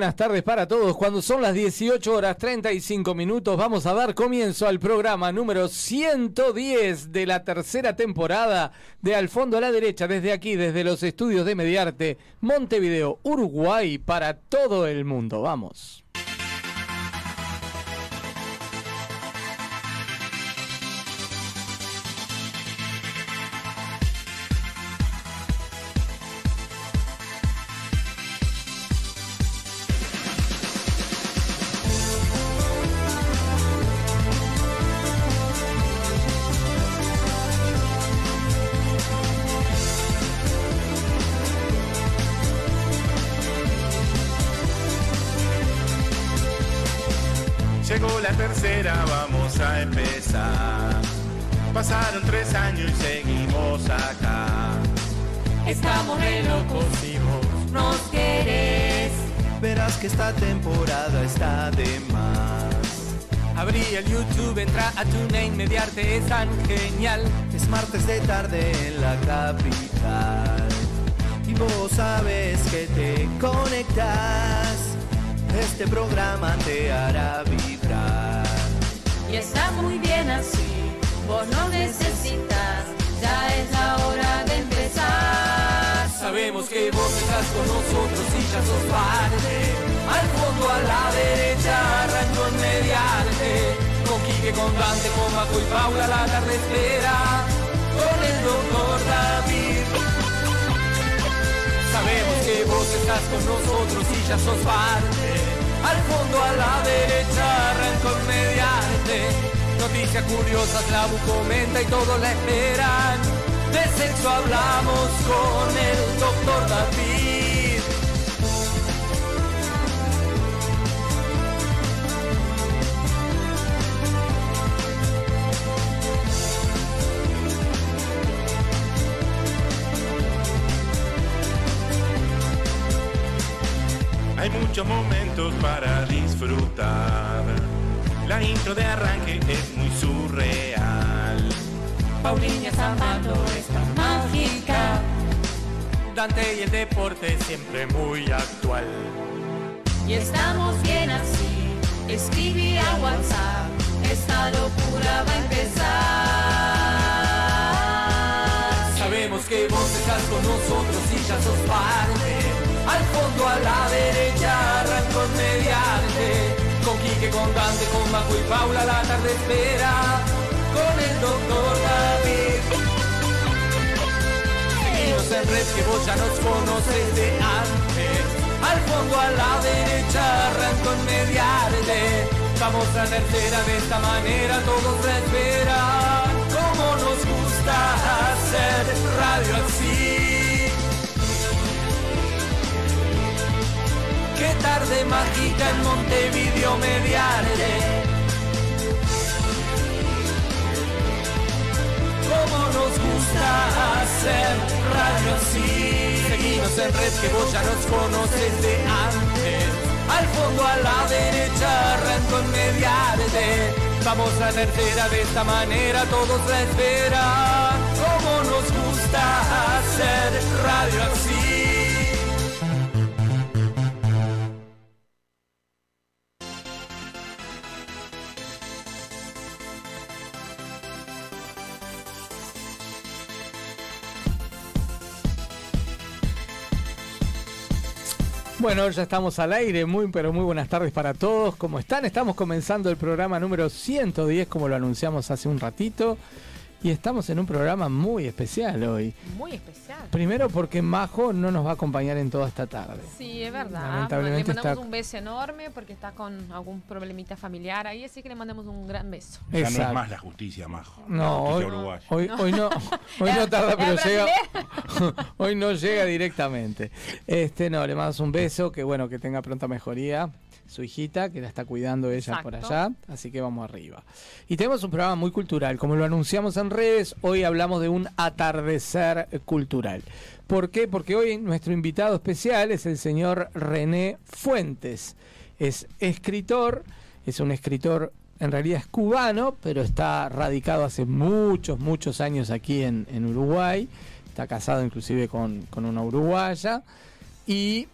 buenas tardes para todos. Cuando son las 18 horas 35 minutos, vamos a dar comienzo al programa número 110 de la tercera temporada de Al fondo a la derecha, desde aquí, desde los estudios de Mediarte, Montevideo, Uruguay, para todo el mundo. Vamos. YouTube, entra a TuneIn, Mediarte es tan genial. Es martes de tarde en la capital. Y vos sabes que te conectas. Este programa te hará vibrar. Y está muy bien así, vos no necesitas, ya es la hora de empezar. Sabemos que vos estás con nosotros y ya sos parte. Al fondo, a la derecha, arrancó en mediarte. Quique, con Dante, con Maco y Paula, la tarde espera. Con el doctor David. Sabemos que vos estás con nosotros y ya sos parte. Al fondo, a la derecha, arrancó en mediarte. Noticias curiosas, la comenta y todos la esperan. De sexo hablamos con el doctor David. Muchos momentos para disfrutar. La intro de arranque es muy surreal. Paulina Zapato es tan mágica. Dante y el deporte siempre muy actual. Y estamos bien así, escribí a WhatsApp, esta locura va a empezar. Sabemos que vos estás con nosotros y ya sos parte. Al fondo, a la derecha, arrancó en mediante. Con Quique, con Dante, con Majo y Paula, la tarde espera. Con el doctor David. Seguimos en red que vos ya nos conoces de antes. Al fondo, a la derecha, arrancó en mediarte. Vamos a tercera de esta manera, todos la esperan. Como nos gusta hacer radio así. Tarde mágica en Montevideo mediarte. Como nos gusta hacer radio así. Seguimos en red que vos ya nos conoces de antes. Al fondo a la derecha arrancó en mediarte. Vamos a tercera de esta manera, todos la esperan. Como nos gusta hacer radio así. Bueno, ya estamos al aire, muy pero muy buenas tardes para todos. ¿Cómo están? Estamos comenzando el programa número 110, como lo anunciamos hace un ratito. Y estamos en un programa muy especial hoy. Muy especial. Primero porque Majo no nos va a acompañar en toda esta tarde. Sí, es verdad. Lamentablemente le mandamos está- un beso enorme porque está con algún problemita familiar ahí, así que le mandamos un gran beso. Ya no es Exacto. más la justicia, Majo. No, la hoy, hoy, hoy no, hoy no tarda, pero ¿Era llega. hoy no llega directamente. Este, no, le mandamos un beso, que bueno, que tenga pronta mejoría. Su hijita, que la está cuidando ella por allá, así que vamos arriba. Y tenemos un programa muy cultural, como lo anunciamos en redes, hoy hablamos de un atardecer cultural. ¿Por qué? Porque hoy nuestro invitado especial es el señor René Fuentes. Es escritor, es un escritor, en realidad es cubano, pero está radicado hace muchos, muchos años aquí en, en Uruguay. Está casado inclusive con, con una uruguaya. Y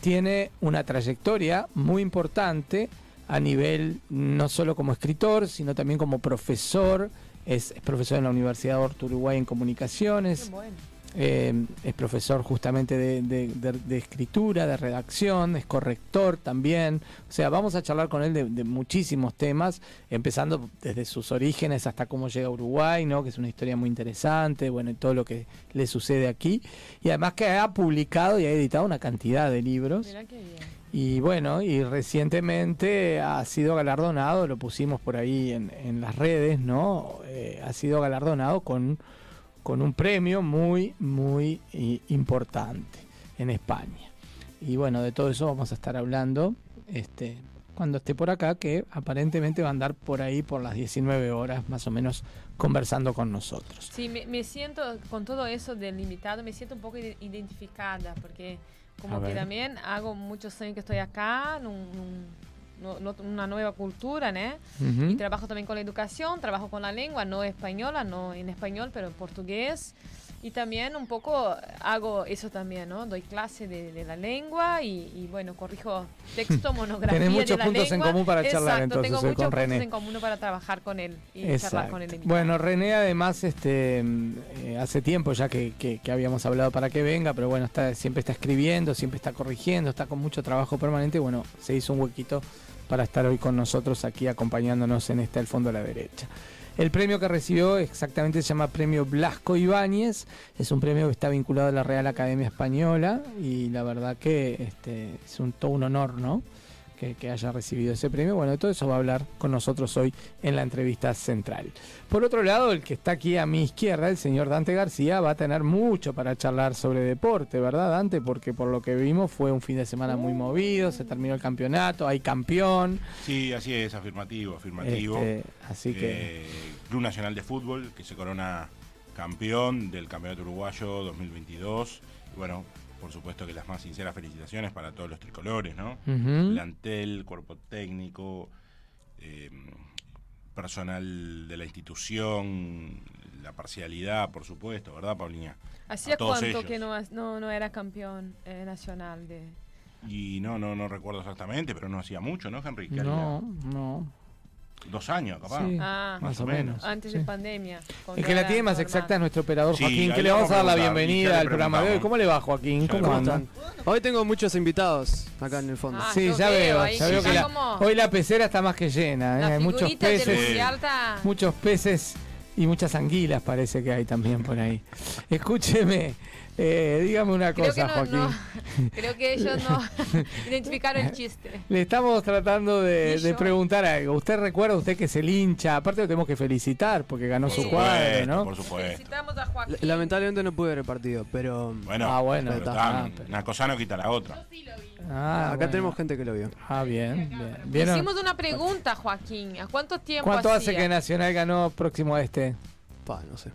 tiene una trayectoria muy importante a nivel no solo como escritor, sino también como profesor. Es, es profesor en la Universidad de Horto Uruguay en Comunicaciones. Bueno. Eh, es profesor justamente de, de- de- de escritura, de redacción, es corrector también. O sea, vamos a charlar con él de, muchísimos temas, empezando desde sus orígenes hasta cómo llega a Uruguay, ¿no? que es una historia muy interesante, bueno, y todo lo que le sucede aquí. Y además que ha publicado y ha editado una cantidad de libros. Mira qué bien. Y bueno, y recientemente ha sido galardonado, lo pusimos por ahí en, en las redes, ¿no? Eh, ha sido galardonado con, con un premio muy, muy importante en España. Y bueno, de todo eso vamos a estar hablando este, cuando esté por acá, que aparentemente va a andar por ahí por las 19 horas más o menos conversando con nosotros. Sí, me, me siento, con todo eso del invitado, me siento un poco ide- identificada, porque A como que ver. también hago muchos años que estoy acá, en un- un- no- no- una nueva cultura, ¿no? Ujú. Y trabajo también con la educación, trabajo con la lengua, no española, no en español, pero en portugués. Y también un poco hago eso también, ¿no? Doy clase de, de la lengua y, y, bueno, corrijo texto, monografía Tenés muchos de la puntos en lengua. común para charlar, Exacto, entonces, tengo hoy muchos con puntos René. en común para trabajar con él y charlar Exacto. con él. Bueno, René además este eh, hace tiempo ya que, que- que habíamos hablado para que venga, pero bueno, está, siempre está escribiendo, siempre está corrigiendo, está con mucho trabajo permanente. Bueno, se hizo un huequito para estar hoy con nosotros aquí acompañándonos en este al fondo a la derecha. El premio que recibió exactamente se llama Premio Blasco Ibáñez, es un premio que está vinculado a la Real Academia Española y la verdad que este, es un, todo un honor, ¿no? Que, que haya recibido ese premio. Bueno, de todo eso va a hablar con nosotros hoy en la entrevista central. Por otro lado, el que está aquí a mi izquierda, el señor Dante García, va a tener mucho para charlar sobre deporte, ¿verdad, Dante? Porque por lo que vimos fue un fin de semana muy movido, se terminó el campeonato, hay campeón. Sí, así es, afirmativo, afirmativo. Este, así que Eh, Club Nacional de Fútbol, que se corona campeón del Campeonato Uruguayo 2022. Y bueno, por supuesto que las más sinceras felicitaciones para todos los tricolores, ¿no? Plantel, cuerpo técnico, eh, personal de la institución, la parcialidad, por supuesto, ¿verdad, Paulina? ¿Hacía cuánto ellos. que no, no, no era campeón eh, nacional de... Y no, no, no recuerdo exactamente, pero no hacía mucho, ¿no, Henry? ¿Qué no, no. Dos años, capaz. Sí, Ah, más o menos. Antes sí. de pandemia. El cuando que la tiene más normal. exacta es nuestro operador Sí, Joaquín, que le vamos a dar la bienvenida al programa de hoy. ¿Cómo le va, Joaquín? Ya ¿Cómo anda? preguntamos. Hoy tengo muchos invitados acá en el fondo. Ah, Sí, ya veo, veo, ahí ya veo que está la- como- hoy la pecera está más que llena, ¿eh? Hay muchos figurita del peces, muchos peces y muchas anguilas parece que hay también por ahí. Escúcheme, eh, dígame una Creo cosa, no, Joaquín. no. Creo que ellos no identificaron el chiste. Le estamos tratando de, ¿Y de yo? preguntar algo. ¿Usted recuerda usted que es el hincha? Aparte lo tenemos que felicitar porque ganó Por su supuesto, cuadro, ¿no? por supuesto. Felicitamos a Joaquín. L- Lamentablemente no pude ver el partido, pero Bueno, Ah, bueno, pero está. está, Ah, pero- una cosa no quita la otra. Ah, acá bueno. tenemos gente que lo vio. Ah, bien, bien. Hicimos una pregunta, Joaquín. ¿A cuánto tiempo ¿Cuánto hace que Nacional ganó próximo a este? Pa, no sé.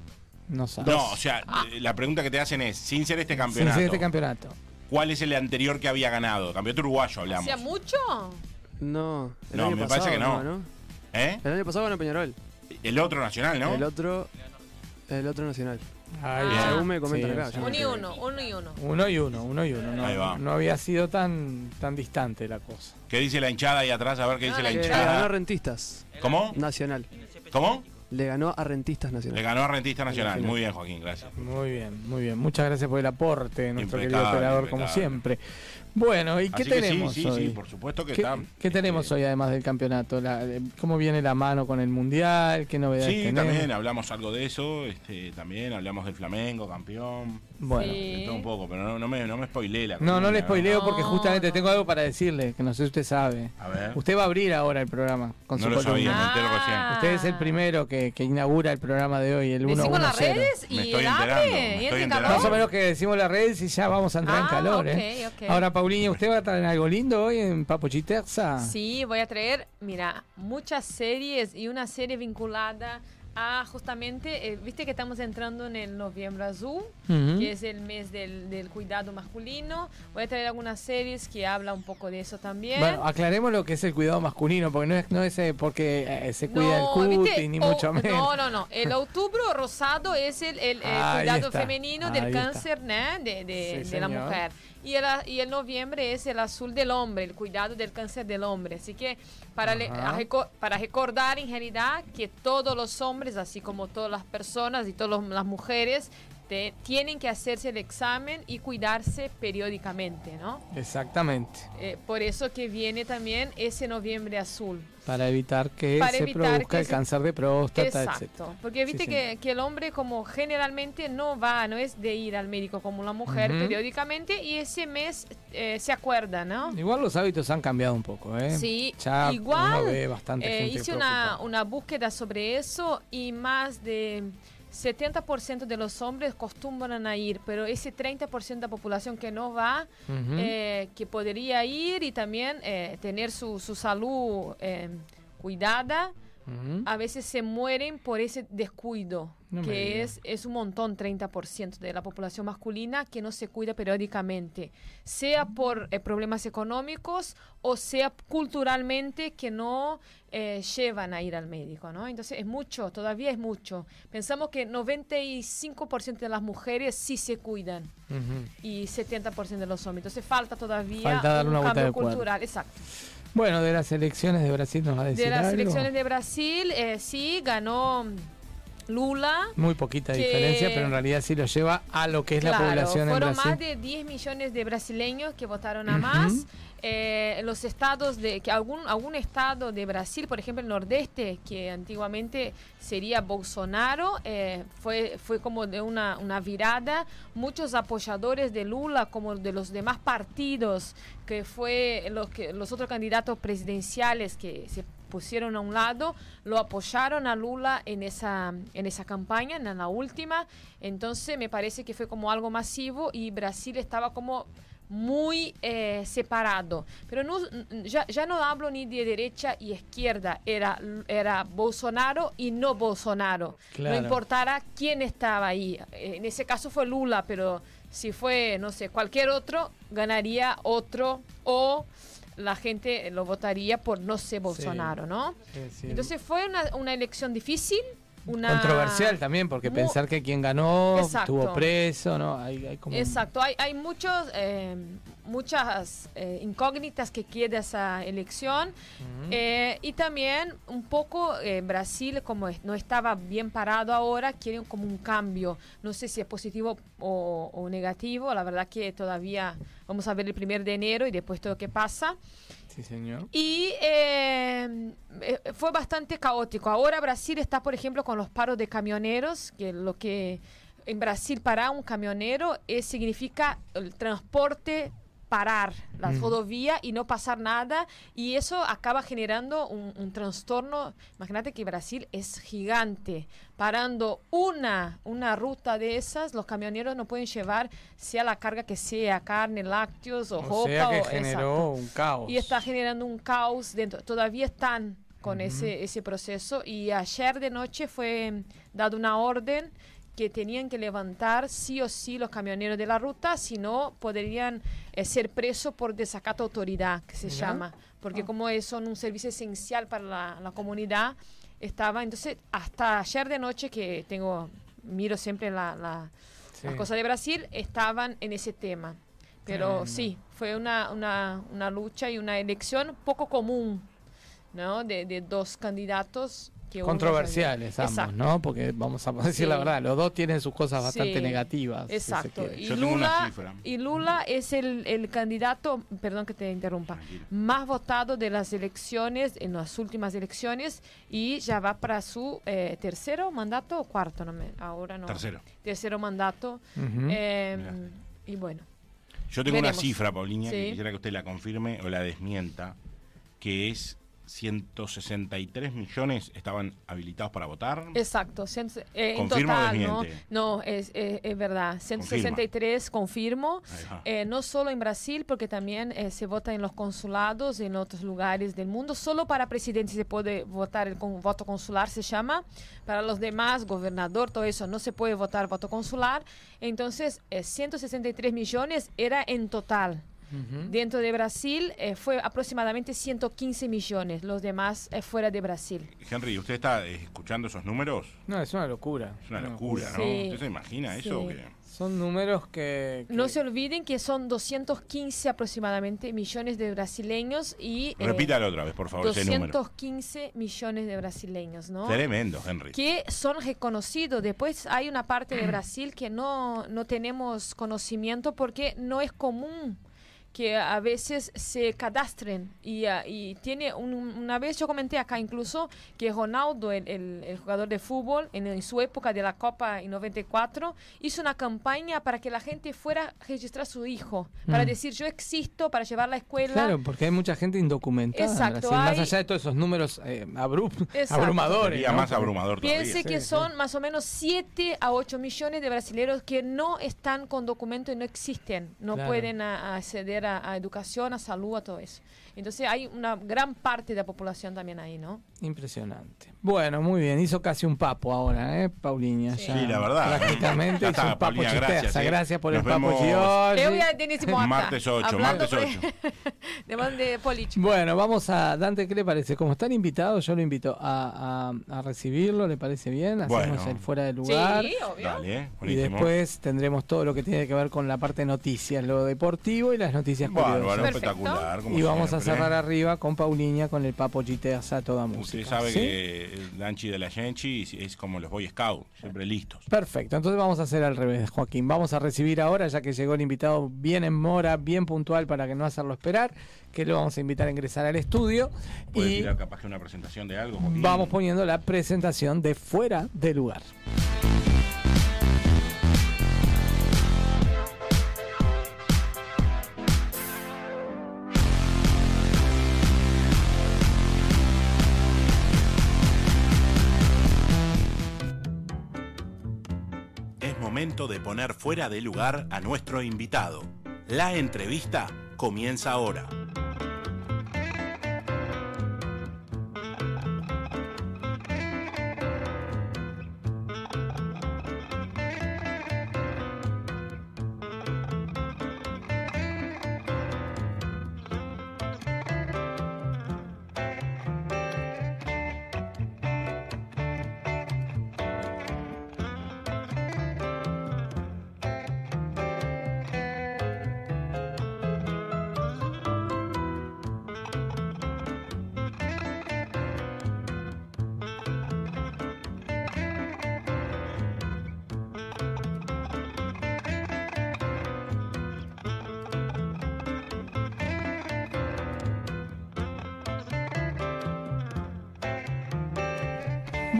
No sabe. No, o sea, eh, la pregunta que te hacen es, sin ser este Sin campeonato, ser este campeonato. ¿cuál es el anterior que había ganado? Campeonato uruguayo hablamos. ¿Hacía mucho? No, el No, año me pasado parece que no. ¿no? ¿Eh? El año pasado ganó Peñarol. El otro nacional, ¿no? El otro el otro nacional. Ahí Bien. va. Según me comentan Sí, acá. sí. yo no Uno y uno, uno y uno. Uno y uno, uno y uno. No, Ahí va. no había sido tan, tan distante la cosa. ¿Qué dice la hinchada ahí atrás? A ver qué No, dice la le hinchada. ganó. Rentistas ¿Cómo? Nacional. ¿Cómo? Le ganó a Rentistas Le Nacional. ganó a Rentista Nacional. Muy bien, Joaquín, gracias. Muy bien, muy bien. Muchas gracias por el aporte, nuestro Impecable, querido operador, como siempre. Bueno, ¿y qué Así tenemos sí, sí, hoy? sí, por supuesto que ¿Qué, está. qué tenemos este, hoy además del campeonato? La- eh, ¿Cómo viene la mano con el mundial? ¿Qué novedades Sí, tenemos? también hablamos algo de eso, este, también hablamos del Flamengo, campeón, Bueno. Sí. un poco, pero no, no me, no me spoilé la No, no le spoileo porque No, justamente no. tengo algo para decirle, que no sé si usted sabe. A ver, Usted va a abrir ahora el programa con no su lo columna. sabía, me entero recién. Ah. Usted es el primero que, que inaugura el programa de hoy, el 1 Decimos las 1 redes Me y estoy el enterando, abre, me y estoy entra en enterando. calor. Más o menos que decimos las redes y ya vamos a entrar en Ah, calor, ok, ¿eh? ok. Ahora, Paulinha, ¿usted va a traer algo lindo hoy en Papo Chiterza? Sí, voy a traer, mira, muchas series y una serie vinculada a justamente, eh, viste que estamos entrando en el noviembre azul, que es el mes del, del cuidado masculino. Voy a traer algunas series que hablan un poco de eso también. Bueno, aclaremos lo que es el cuidado masculino, porque no es, no es eh, porque eh, se cuida No, el cutis, ni O- mucho menos. No, no, no. El octubre rosado es el, cuidado femenino del cáncer ¿no? de, de- Sí, de la mujer. Y el, y el noviembre es el azul del hombre, el cuidado del cáncer del hombre. Así que para, le- para recordar en realidad que todos los hombres, así como todas las personas y todas las mujeres, te- tienen que hacerse el examen y cuidarse periódicamente, ¿no? Exactamente. Eh, por eso que viene también ese noviembre azul. Para evitar que Para se evitar produzca que el se- cáncer de próstata, Exacto, etc. porque viste Sí, que, que el hombre como generalmente no va, no es de ir al médico como la mujer Ujú. periódicamente y ese mes eh, se acuerda, ¿no? Igual los hábitos han cambiado un poco, ¿eh? Sí, ya igual uno ve bastante eh, gente hice una, una búsqueda sobre eso y más de 70% de los hombres acostumbran a ir, pero ese 30% de la población que no va, eh, que podría ir y también eh, tener su, su salud eh, cuidada, a veces se mueren por ese descuido, No que es un montón, 30% de la población masculina que no se cuida periódicamente, sea por eh, problemas económicos o sea culturalmente que no eh, llevan a ir al médico, ¿no? Entonces es mucho, todavía es mucho. Pensamos que 95% de las mujeres sí se cuidan Ujú. y 70% de los hombres. Entonces falta todavía Falta darle un una cambio cultural, exacto. Bueno, de las elecciones de Brasil nos va a decir De las algo? elecciones de Brasil, eh, sí, ganó Lula. Muy poquita que- diferencia, pero en realidad sí lo lleva a lo que es la Claro, población en fueron Brasil. más de 10 millones de brasileños que votaron a Ujú. más. Eh, los estados de que algún algún estado de Brasil, por ejemplo el nordeste, que antiguamente sería Bolsonaro, eh, fue fue como de una, una virada. Muchos apoyadores de Lula, como de los demás partidos, que fue los que los otros candidatos presidenciales que se pusieron a un lado, lo apoyaron a Lula en esa, en esa campaña, en la última. Entonces me parece que fue como algo masivo y Brasil estaba como muy eh, separado. Pero no, ya, ya no hablo ni de derecha y izquierda, era, era Bolsonaro y no Bolsonaro. Claro. No importara quién estaba ahí. Eh, En ese caso fue Lula, pero si fue, no sé, cualquier otro, ganaría otro o la gente lo votaría por no sé Bolsonaro, ¿no? Es decir, Entonces fue una, una elección difícil, una controversial también, porque Mu- pensar que quien ganó Exacto. estuvo preso, ¿no? Hay, hay como Exacto, hay, hay muchos, eh, muchas eh, incógnitas que queda esa elección Eh, y también un poco Brasil, como no estaba bien parado ahora, quiere como un cambio. No sé si es positivo o, o negativo, la verdad que todavía vamos a ver el primer de enero y después todo lo que pasa. Sí, señor. Y eh, eh, fue bastante caótico. Ahora Brasil está, por ejemplo, con los paros de camioneros, que lo que en Brasil para un camionero es, significa el transporte parar las rodovías y no pasar nada y eso acaba generando un, un trastorno imagínate que Brasil es gigante parando una una ruta de esas los camioneros no pueden llevar sea la carga que sea carne lácteos o, O ropa sea que o- generó un caos. Y está generando un caos dentro. Todavía están con ese, ese proceso. Y ayer de noche fue dada una orden que tenían que levantar sí o sí los camioneros de la ruta, si no podrían eh, ser presos por desacato a autoridad, que se llama. Porque como es, son un servicio esencial para la, la comunidad, estaba, entonces, hasta ayer de noche que tengo, miro siempre la, la, Sí. las cosas de Brasil, estaban en ese tema. Pero sí, fue una, una, una lucha y una elección poco común, ¿no? De, de dos candidatos Controversiales ambos, Exacto. ¿no? Porque vamos a decir Sí. la verdad, los dos tienen sus cosas bastante Sí, negativas. Exacto. Y Yo tengo una Lula, cifra. y Lula es el, el candidato, perdón que te interrumpa, Tranquilo. más votado de las elecciones, en las últimas elecciones, y ya va para su eh, tercero mandato o cuarto, no me, ahora no. Tercero. Tercero mandato. Eh, Mirá. y bueno, Yo tengo Veremos. una cifra, Paulina, que Sí. quisiera que usted la confirme o la desmienta, que es 163 millones estaban habilitados para votar. exacto. eh, en ¿Confirma o total, ¿no? No, es, es- es verdad. 163 confirmo. Eh, no solo en Brasil, porque también eh, se vota en los consulados, en otros lugares del mundo. Solo para presidente se puede votar el con- voto consular, se llama. Para los demás, gobernador, todo eso, no se puede votar voto consular. Entonces, eh, 163 millones era en total. Dentro de Brasil eh, fue aproximadamente 115 millones, los demás eh, fuera de Brasil. Henry, ¿usted está eh, escuchando esos números? No, es una locura. Es una Una locura, ¿no? Sí. ¿Usted se imagina eso? Sí. Que- Son números que... que- No se olviden que son 215 aproximadamente millones de brasileños y... eh, Repítalo otra vez, por favor, ese número. 215 millones de brasileños, ¿no? Tremendo, Henry. Que son reconocidos. Después hay una parte de Brasil que no, no tenemos conocimiento porque no es común que a veces se cadastren y, ah, y tiene un- una vez yo comenté acá incluso que Ronaldo el, el- el jugador de fútbol en, en su época de la Copa en 94 hizo una campaña para que la gente fuera a registrar a su hijo para Mm. decir yo existo para llevar a la escuela Claro, porque hay mucha gente indocumentada. en Exacto, Brasil, Más hay- allá de todos esos números eh, Exacto. abrumadores. Sería ¿no? más abrumador todavía. Piense que sí. son más o menos 7 a 8 millones de brasileños que no están con documento y no existen, no Claro. pueden a- a acceder a, a educación, a salud, a todo eso. Entonces hay una gran parte de la población también ahí, ¿no? Impresionante. Bueno, muy bien. Hizo casi un papo ahora, ¿eh, Pauliña? Sí. Ya Sí, la verdad. Prácticamente hizo un papo Paulina, chisteaza. gracias, Gracias, ¿eh? por Nos el papo Giorgi. Te voy a Denissimo acá, Martes 8, hablando martes 8. de, de, política. Bueno, vamos a Dante, ¿qué le parece? Como están invitados, yo lo invito a, a- a recibirlo, ¿le parece bien? Hacemos Bueno. el fuera de lugar. Sí, obvio. Dale, ¿eh? Y después tendremos todo lo que tiene que ver con la parte de noticias, lo deportivo y las noticias Bárbaro, curiosas. Perfecto. espectacular. como Y vamos a cerrar arriba con Pauliña con el papo Giteasa toda música. Usted sabe ¿sí? que el Danchi de la Genchi es como los Boy Scouts, siempre listos. Perfecto, entonces vamos a hacer al revés, Joaquín. Vamos a recibir ahora, ya que llegó el invitado bien en mora, bien puntual para que no hacerlo esperar, que lo vamos a invitar a ingresar al estudio Puede y tirar capaz que una presentación de algo. Joaquín? vamos poniendo la presentación de fuera de lugar. De poner fuera de lugar a nuestro invitado. La entrevista comienza ahora.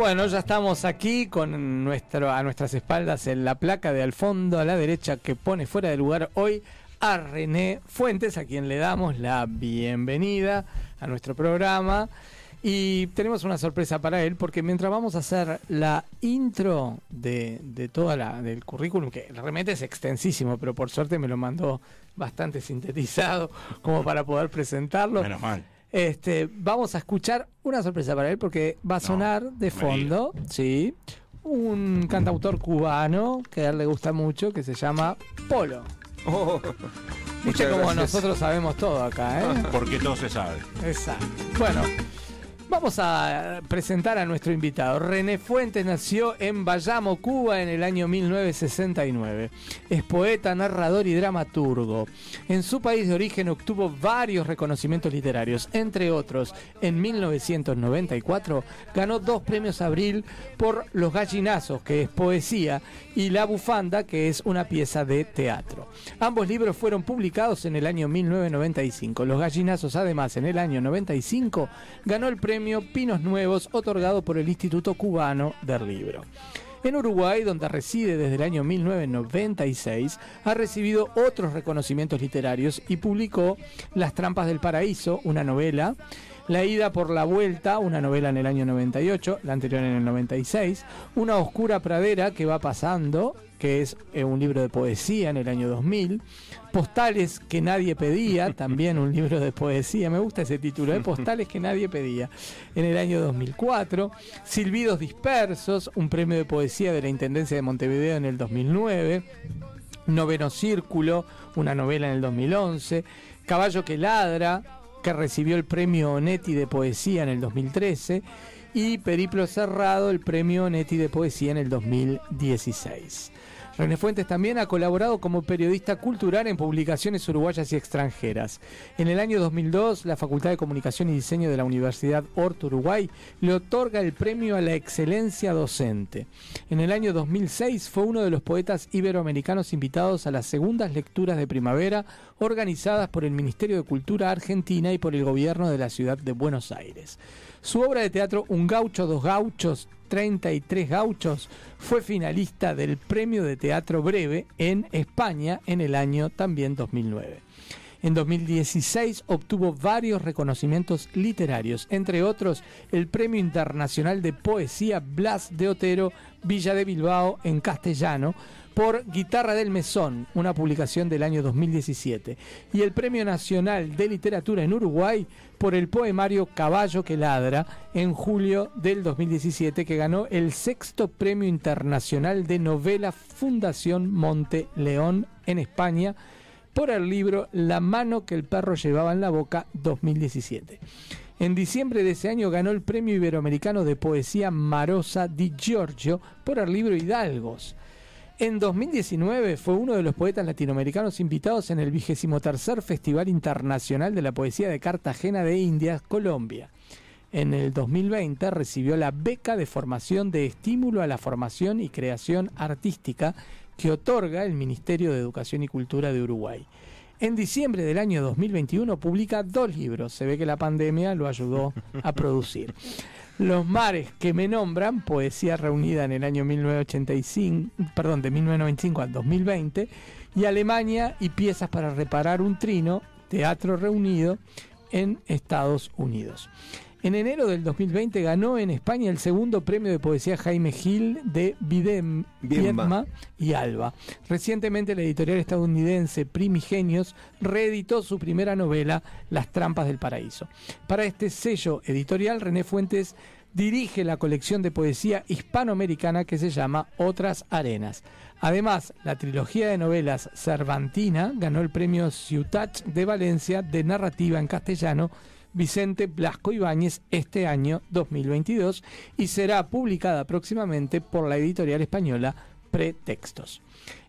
Bueno, ya estamos aquí con nuestro, a nuestras espaldas en la placa de al fondo a la derecha que pone fuera de lugar hoy a René Fuentes, a quien le damos la bienvenida a nuestro programa. Y tenemos una sorpresa para él porque mientras vamos a hacer la intro de, de toda la del currículum, que realmente es extensísimo, pero por suerte me lo mandó bastante sintetizado como para poder presentarlo. Menos mal. Este, vamos a escuchar una sorpresa para él porque va a sonar de no fondo, sí, un cantautor cubano que a él le gusta mucho que se llama Polo. Oh, Viste como gracias. nosotros sabemos todo acá, ¿eh? Porque todo se sabe. Exacto. Bueno, Vamos a presentar a nuestro invitado. René Fuentes nació en Bayamo, Cuba, en el año 1969. Es poeta, narrador y dramaturgo. En su país de origen obtuvo varios reconocimientos literarios. Entre otros, en 1994 ganó dos premios Abril por Los Gallinazos, que es poesía, y La Bufanda, que es una pieza de teatro. Ambos libros fueron publicados en el año 1995. Los Gallinazos, además, en el año 95 ganó el premio Pinos Nuevos otorgado por el Instituto Cubano del Libro. En Uruguay, donde reside desde el año 1996, ha recibido otros reconocimientos literarios y publicó Las Trampas del Paraíso, una novela, La Ida por la Vuelta, una novela en el año 98, la anterior en el 96, Una Oscura Pradera que va pasando, que es eh, un libro de poesía en el año 2000, Postales que nadie pedía, también un libro de poesía, me gusta ese título, ¿eh? Postales que nadie pedía, en el año 2004, Silbidos Dispersos, un premio de poesía de la Intendencia de Montevideo en el 2009, Noveno Círculo, una novela en el 2011, Caballo que ladra, que recibió el premio Onetti de poesía en el 2013, y Periplo Cerrado, el premio Onetti de poesía en el 2016. René Fuentes también ha colaborado como periodista cultural en publicaciones uruguayas y extranjeras. En el año 2002, la Facultad de Comunicación y Diseño de la Universidad Horto Uruguay le otorga el premio a la excelencia docente. En el año 2006 fue uno de los poetas iberoamericanos invitados a las segundas lecturas de primavera organizadas por el Ministerio de Cultura Argentina y por el gobierno de la ciudad de Buenos Aires. Su obra de teatro Un gaucho, dos gauchos, 33 gauchos fue finalista del Premio de Teatro Breve en España en el año también 2009. En 2016 obtuvo varios reconocimientos literarios, entre otros el Premio Internacional de Poesía Blas de Otero Villa de Bilbao en castellano por Guitarra del Mesón, una publicación del año 2017, y el Premio Nacional de Literatura en Uruguay por el poemario Caballo que ladra en julio del 2017, que ganó el sexto Premio Internacional de Novela Fundación Monte León en España por el libro La mano que el perro llevaba en la boca 2017. En diciembre de ese año ganó el Premio Iberoamericano de Poesía Marosa di Giorgio por el libro Hidalgos. En 2019 fue uno de los poetas latinoamericanos invitados en el vigésimo tercer Festival Internacional de la Poesía de Cartagena de Indias, Colombia. En el 2020 recibió la beca de formación de estímulo a la formación y creación artística que otorga el Ministerio de Educación y Cultura de Uruguay. En diciembre del año 2021 publica dos libros, se ve que la pandemia lo ayudó a producir. Los mares que me nombran, poesía reunida en el año 1985, perdón, de 1995 al 2020, y Alemania y piezas para reparar un trino, teatro reunido en Estados Unidos. En enero del 2020 ganó en España el segundo premio de poesía Jaime Gil de Videm, Viedma. Y Alba. Recientemente la editorial estadounidense Primigenios reeditó su primera novela, Las trampas del paraíso. Para este sello editorial, René Fuentes dirige la colección de poesía hispanoamericana que se llama Otras Arenas. Además, la trilogía de novelas Cervantina ganó el premio Ciutat de Valencia de narrativa en castellano Vicente Blasco Ibáñez este año 2022 y será publicada próximamente por la editorial española Pretextos.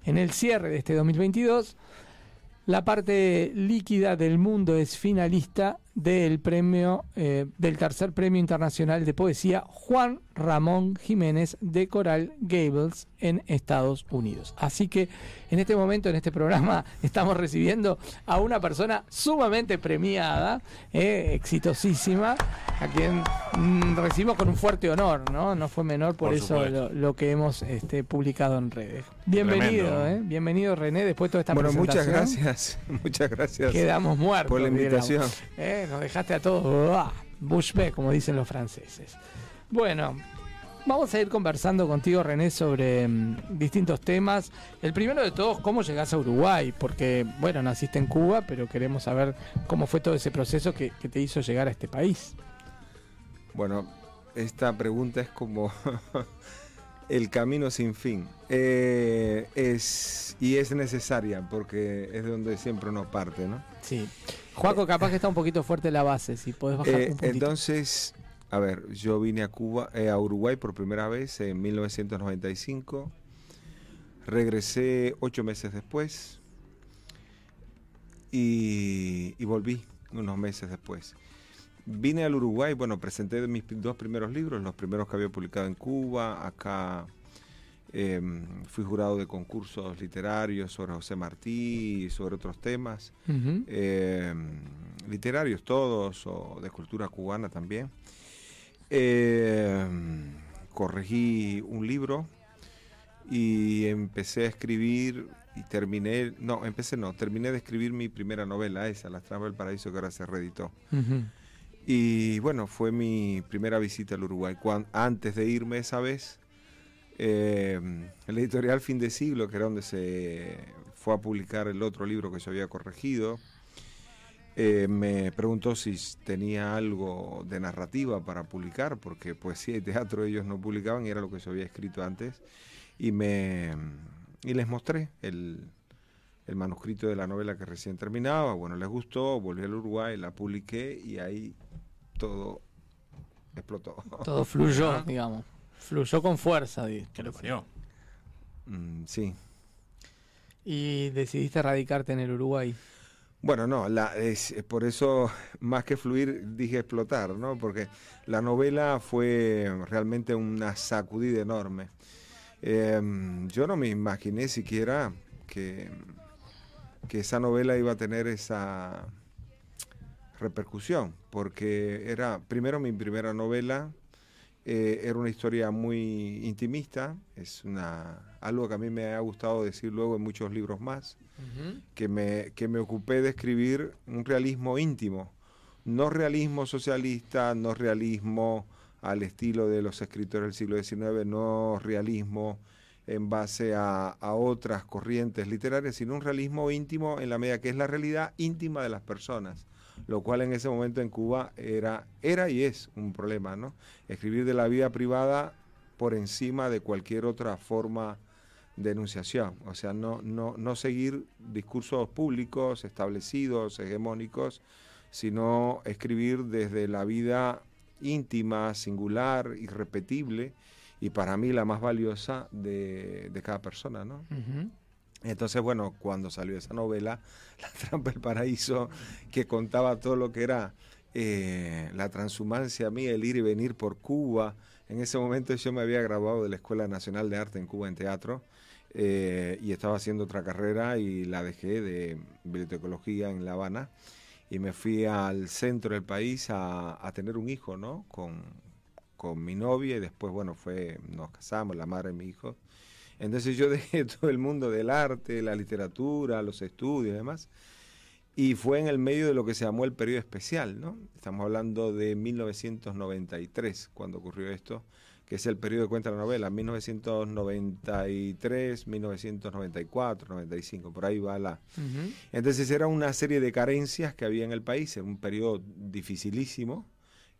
En el cierre de este 2022, la parte líquida del mundo es finalista del premio eh, del tercer premio internacional de poesía Juan Ramón Jiménez de Coral Gables en Estados Unidos. Así que en este momento en este programa estamos recibiendo a una persona sumamente premiada, eh, exitosísima, a quien mm, recibimos con un fuerte honor, ¿no? No fue menor por, Por eso lo, lo que hemos este, publicado en redes. Bienvenido. ¿eh? bienvenido René después de toda esta Bueno, muchas presentación. gracias. Muchas gracias Quedamos muertos. por la invitación. Eh, nos dejaste a todos como dicen los franceses. Bueno, vamos a ir conversando contigo, René, sobre mm, distintos temas. El primero de todos, ¿cómo llegás a Uruguay? Porque, bueno, naciste en Cuba, pero queremos saber cómo fue todo ese proceso que, que te hizo llegar a este país. Bueno, esta pregunta es como el camino sin fin. Eh, es, y es necesaria porque es de donde siempre uno parte, ¿no? Sí. Juaco, capaz que está un poquito fuerte la base, si podés bajar Eh, un poquito. entonces, A ver, yo vine a Cuba, eh, a Uruguay por primera vez en 1995. Regresé ocho meses después y, y volví unos meses después. Vine al Uruguay, bueno, presenté mis dos primeros libros, los primeros que había publicado en Cuba. Acá eh, fui jurado de concursos literarios sobre José Martí y sobre otros temas eh, literarios todos, o de cultura cubana también. Eh, corregí un libro y empecé a escribir y terminé, no, empecé no, terminé de escribir mi primera novela, esa, Las Trampas del Paraíso, que ahora se reeditó. Ujú. Y bueno, fue mi primera visita al Uruguay. Antes de irme esa vez, eh, el editorial Fin de Siglo, que era donde se fue a publicar el otro libro que yo había corregido, eh, me preguntó si tenía algo de narrativa para publicar, porque poesía y teatro ellos no publicaban y era lo que yo había escrito antes. Y, me, y les mostré el, el manuscrito de la novela que recién terminaba. Bueno, les gustó, volví al Uruguay, la publiqué y ahí todo explotó. Todo fluyó, digamos. Fluyó con fuerza. di- ¿Qué le parió? Mm, sí. Y decidiste radicarte en el Uruguay. Bueno, no, la, es, es por eso, más que fluir, dije explotar, ¿no? Porque la novela fue realmente una sacudida enorme. Em, yo no me imaginé siquiera que, que esa novela iba a tener esa repercusión, porque era primero mi primera novela, eh, era una historia muy intimista, es una, algo que a mí me ha gustado decir luego en muchos libros más que me, que me ocupé de escribir un realismo íntimo, no realismo socialista, no realismo al estilo de los escritores del siglo XIX, no realismo en base a, a otras corrientes literarias, sino un realismo íntimo en la medida que es la realidad íntima de las personas, lo cual en ese momento en Cuba era, era y es un problema, ¿no? Escribir de la vida privada por encima de cualquier otra forma de enunciación, o sea, no, no, no seguir discursos públicos establecidos, hegemónicos, sino escribir desde la vida íntima, singular, irrepetible y para mí la más valiosa de, de cada persona, ¿no? Entonces, bueno, cuando salió esa novela, La trampa del paraíso, que contaba todo lo que era eh, la transhumancia mía, el ir y venir por Cuba. En ese momento yo me había graduado de la Escuela Nacional de Arte en Cuba en teatro eh, y estaba haciendo otra carrera y la dejé de bibliotecología en La Habana y me fui al centro del país a, a tener un hijo, ¿no? Con, con mi novia y después, bueno, fue, nos casamos, la madre de mi hijo. Entonces yo dejé todo el mundo del arte, la literatura, los estudios y demás. Y fue en el medio de lo que se llamó el periodo especial, ¿no? Estamos hablando de 1993, cuando ocurrió esto, que es el periodo que cuenta la novela, 1993, 1994, 95, por ahí va la... Entonces era una serie de carencias que había en el país, era un periodo dificilísimo,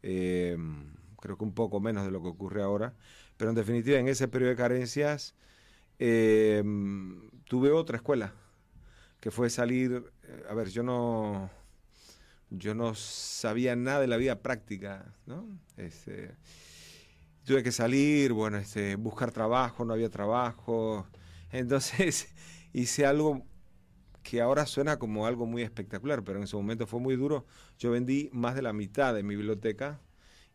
eh, creo que un poco menos de lo que ocurre ahora, pero en definitiva en ese periodo de carencias eh, tuve otra escuela, que fue salir, eh, a ver, yo no, yo no sabía nada de la vida práctica, ¿no? Este, tuve que salir, bueno, este, buscar trabajo, no había trabajo, entonces hice algo que ahora suena como algo muy espectacular, pero en ese momento fue muy duro. Yo vendí más de la mitad de mi biblioteca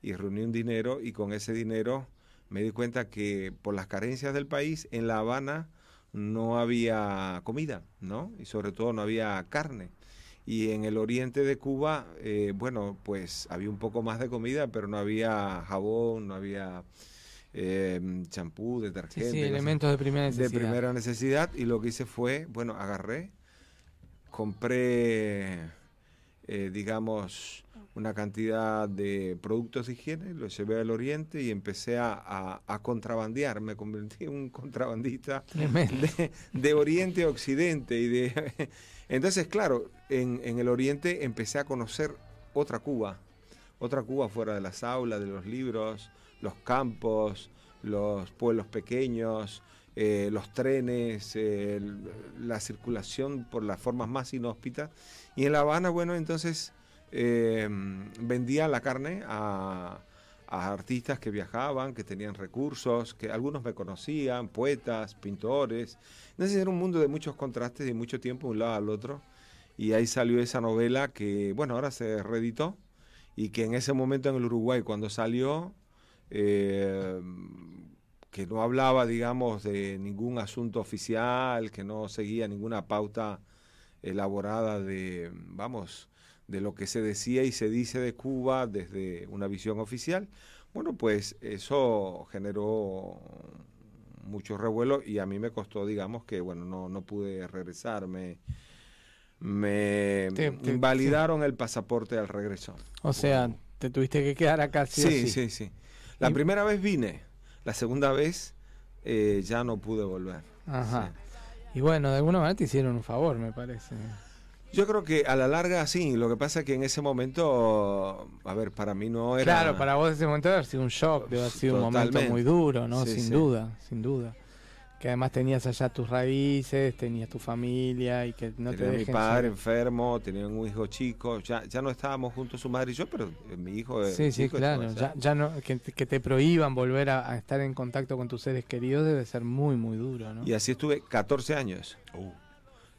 y reuní un dinero y con ese dinero me di cuenta que por las carencias del país en La Habana no había comida, ¿no? Y sobre todo no había carne. Y en el oriente de Cuba, eh, bueno, pues había un poco más de comida, pero no había jabón, no había eh, champú, detergente. sí, elementos de primera de necesidad. primera necesidad y lo que hice fue, bueno, agarré, compré, eh, digamos, una cantidad de productos de higiene, los llevé al oriente y empecé a, a- a contrabandear, me convertí en un contrabandista de, de oriente a occidente y de entonces claro en, en el oriente empecé a conocer otra Cuba otra Cuba fuera de las aulas de los libros los campos los pueblos pequeños eh, los trenes eh, la circulación por las formas más inhóspitas. Y en La Habana bueno entonces eh, vendía la carne a, artistas que viajaban, que tenían recursos, que algunos me conocían, poetas, pintores. Entonces era un mundo de muchos contrastes y mucho tiempo de un lado al otro. Y ahí salió esa novela que, bueno, ahora se reeditó y que en ese momento en el Uruguay, cuando salió, eh, que no hablaba, digamos, de ningún asunto oficial, que no seguía ninguna pauta elaborada de, vamos, de lo que se decía y se dice de Cuba desde una visión oficial. Bueno, pues eso generó mucho revuelo y a mí me costó, digamos, que, bueno, no, no pude regresarme. Me Te- te- invalidaron el pasaporte al regreso. O sea, te tuviste que quedar acá sí, Sí, sí. sí. La Y- primera vez vine, la segunda vez eh, ya no pude volver. Ajá. Y bueno, de alguna manera te hicieron un favor, me parece. Yo creo que a la larga sí, lo que pasa es que en ese momento, a ver, para mí no era... Claro, para vos ese momento debe haber sido un shock, debe haber sido un momento muy duro, ¿no? Sí, sin sí. duda, sin duda. Que además tenías allá tus raíces, tenías tu familia y que no te tenía mi dejen padre ser- enfermo, tenía un hijo chico, ya, ya no estábamos juntos su madre y yo, pero eh, mi hijo... eh, Sí, sí, claro. Ya, ya no, que, que te prohíban volver a, a estar en contacto con tus seres queridos debe ser muy, muy duro, ¿no? Y así estuve 14 años, Uh,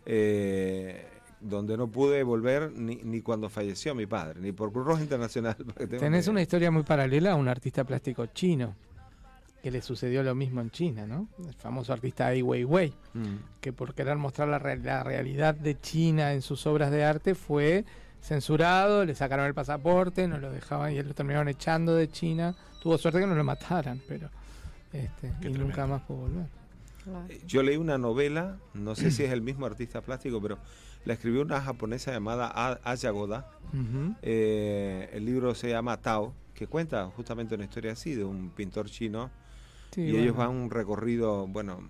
eh, donde no pude volver ni, ni cuando falleció mi padre, ni por Cruz Roja Internacional. Tenés una historia muy paralela a un artista plástico chino, que le sucedió lo mismo en China, ¿no? El famoso artista Ai Weiwei. Mm. que por querer mostrar la, re- la realidad de China en sus obras de arte fue censurado, le sacaron el pasaporte, no lo dejaban y él lo terminaron echando de China. Tuvo suerte que no lo mataran, pero este, y tremendo. nunca más pudo volver. Claro. Eh, Yo leí una novela, no sé si es el mismo artista plástico, pero la escribió una japonesa llamada A- Aya Goda. Ujú. Eh, el libro se llama Tao, que cuenta justamente una historia así de un pintor chino. Sí, y bueno, ellos van un recorrido, bueno,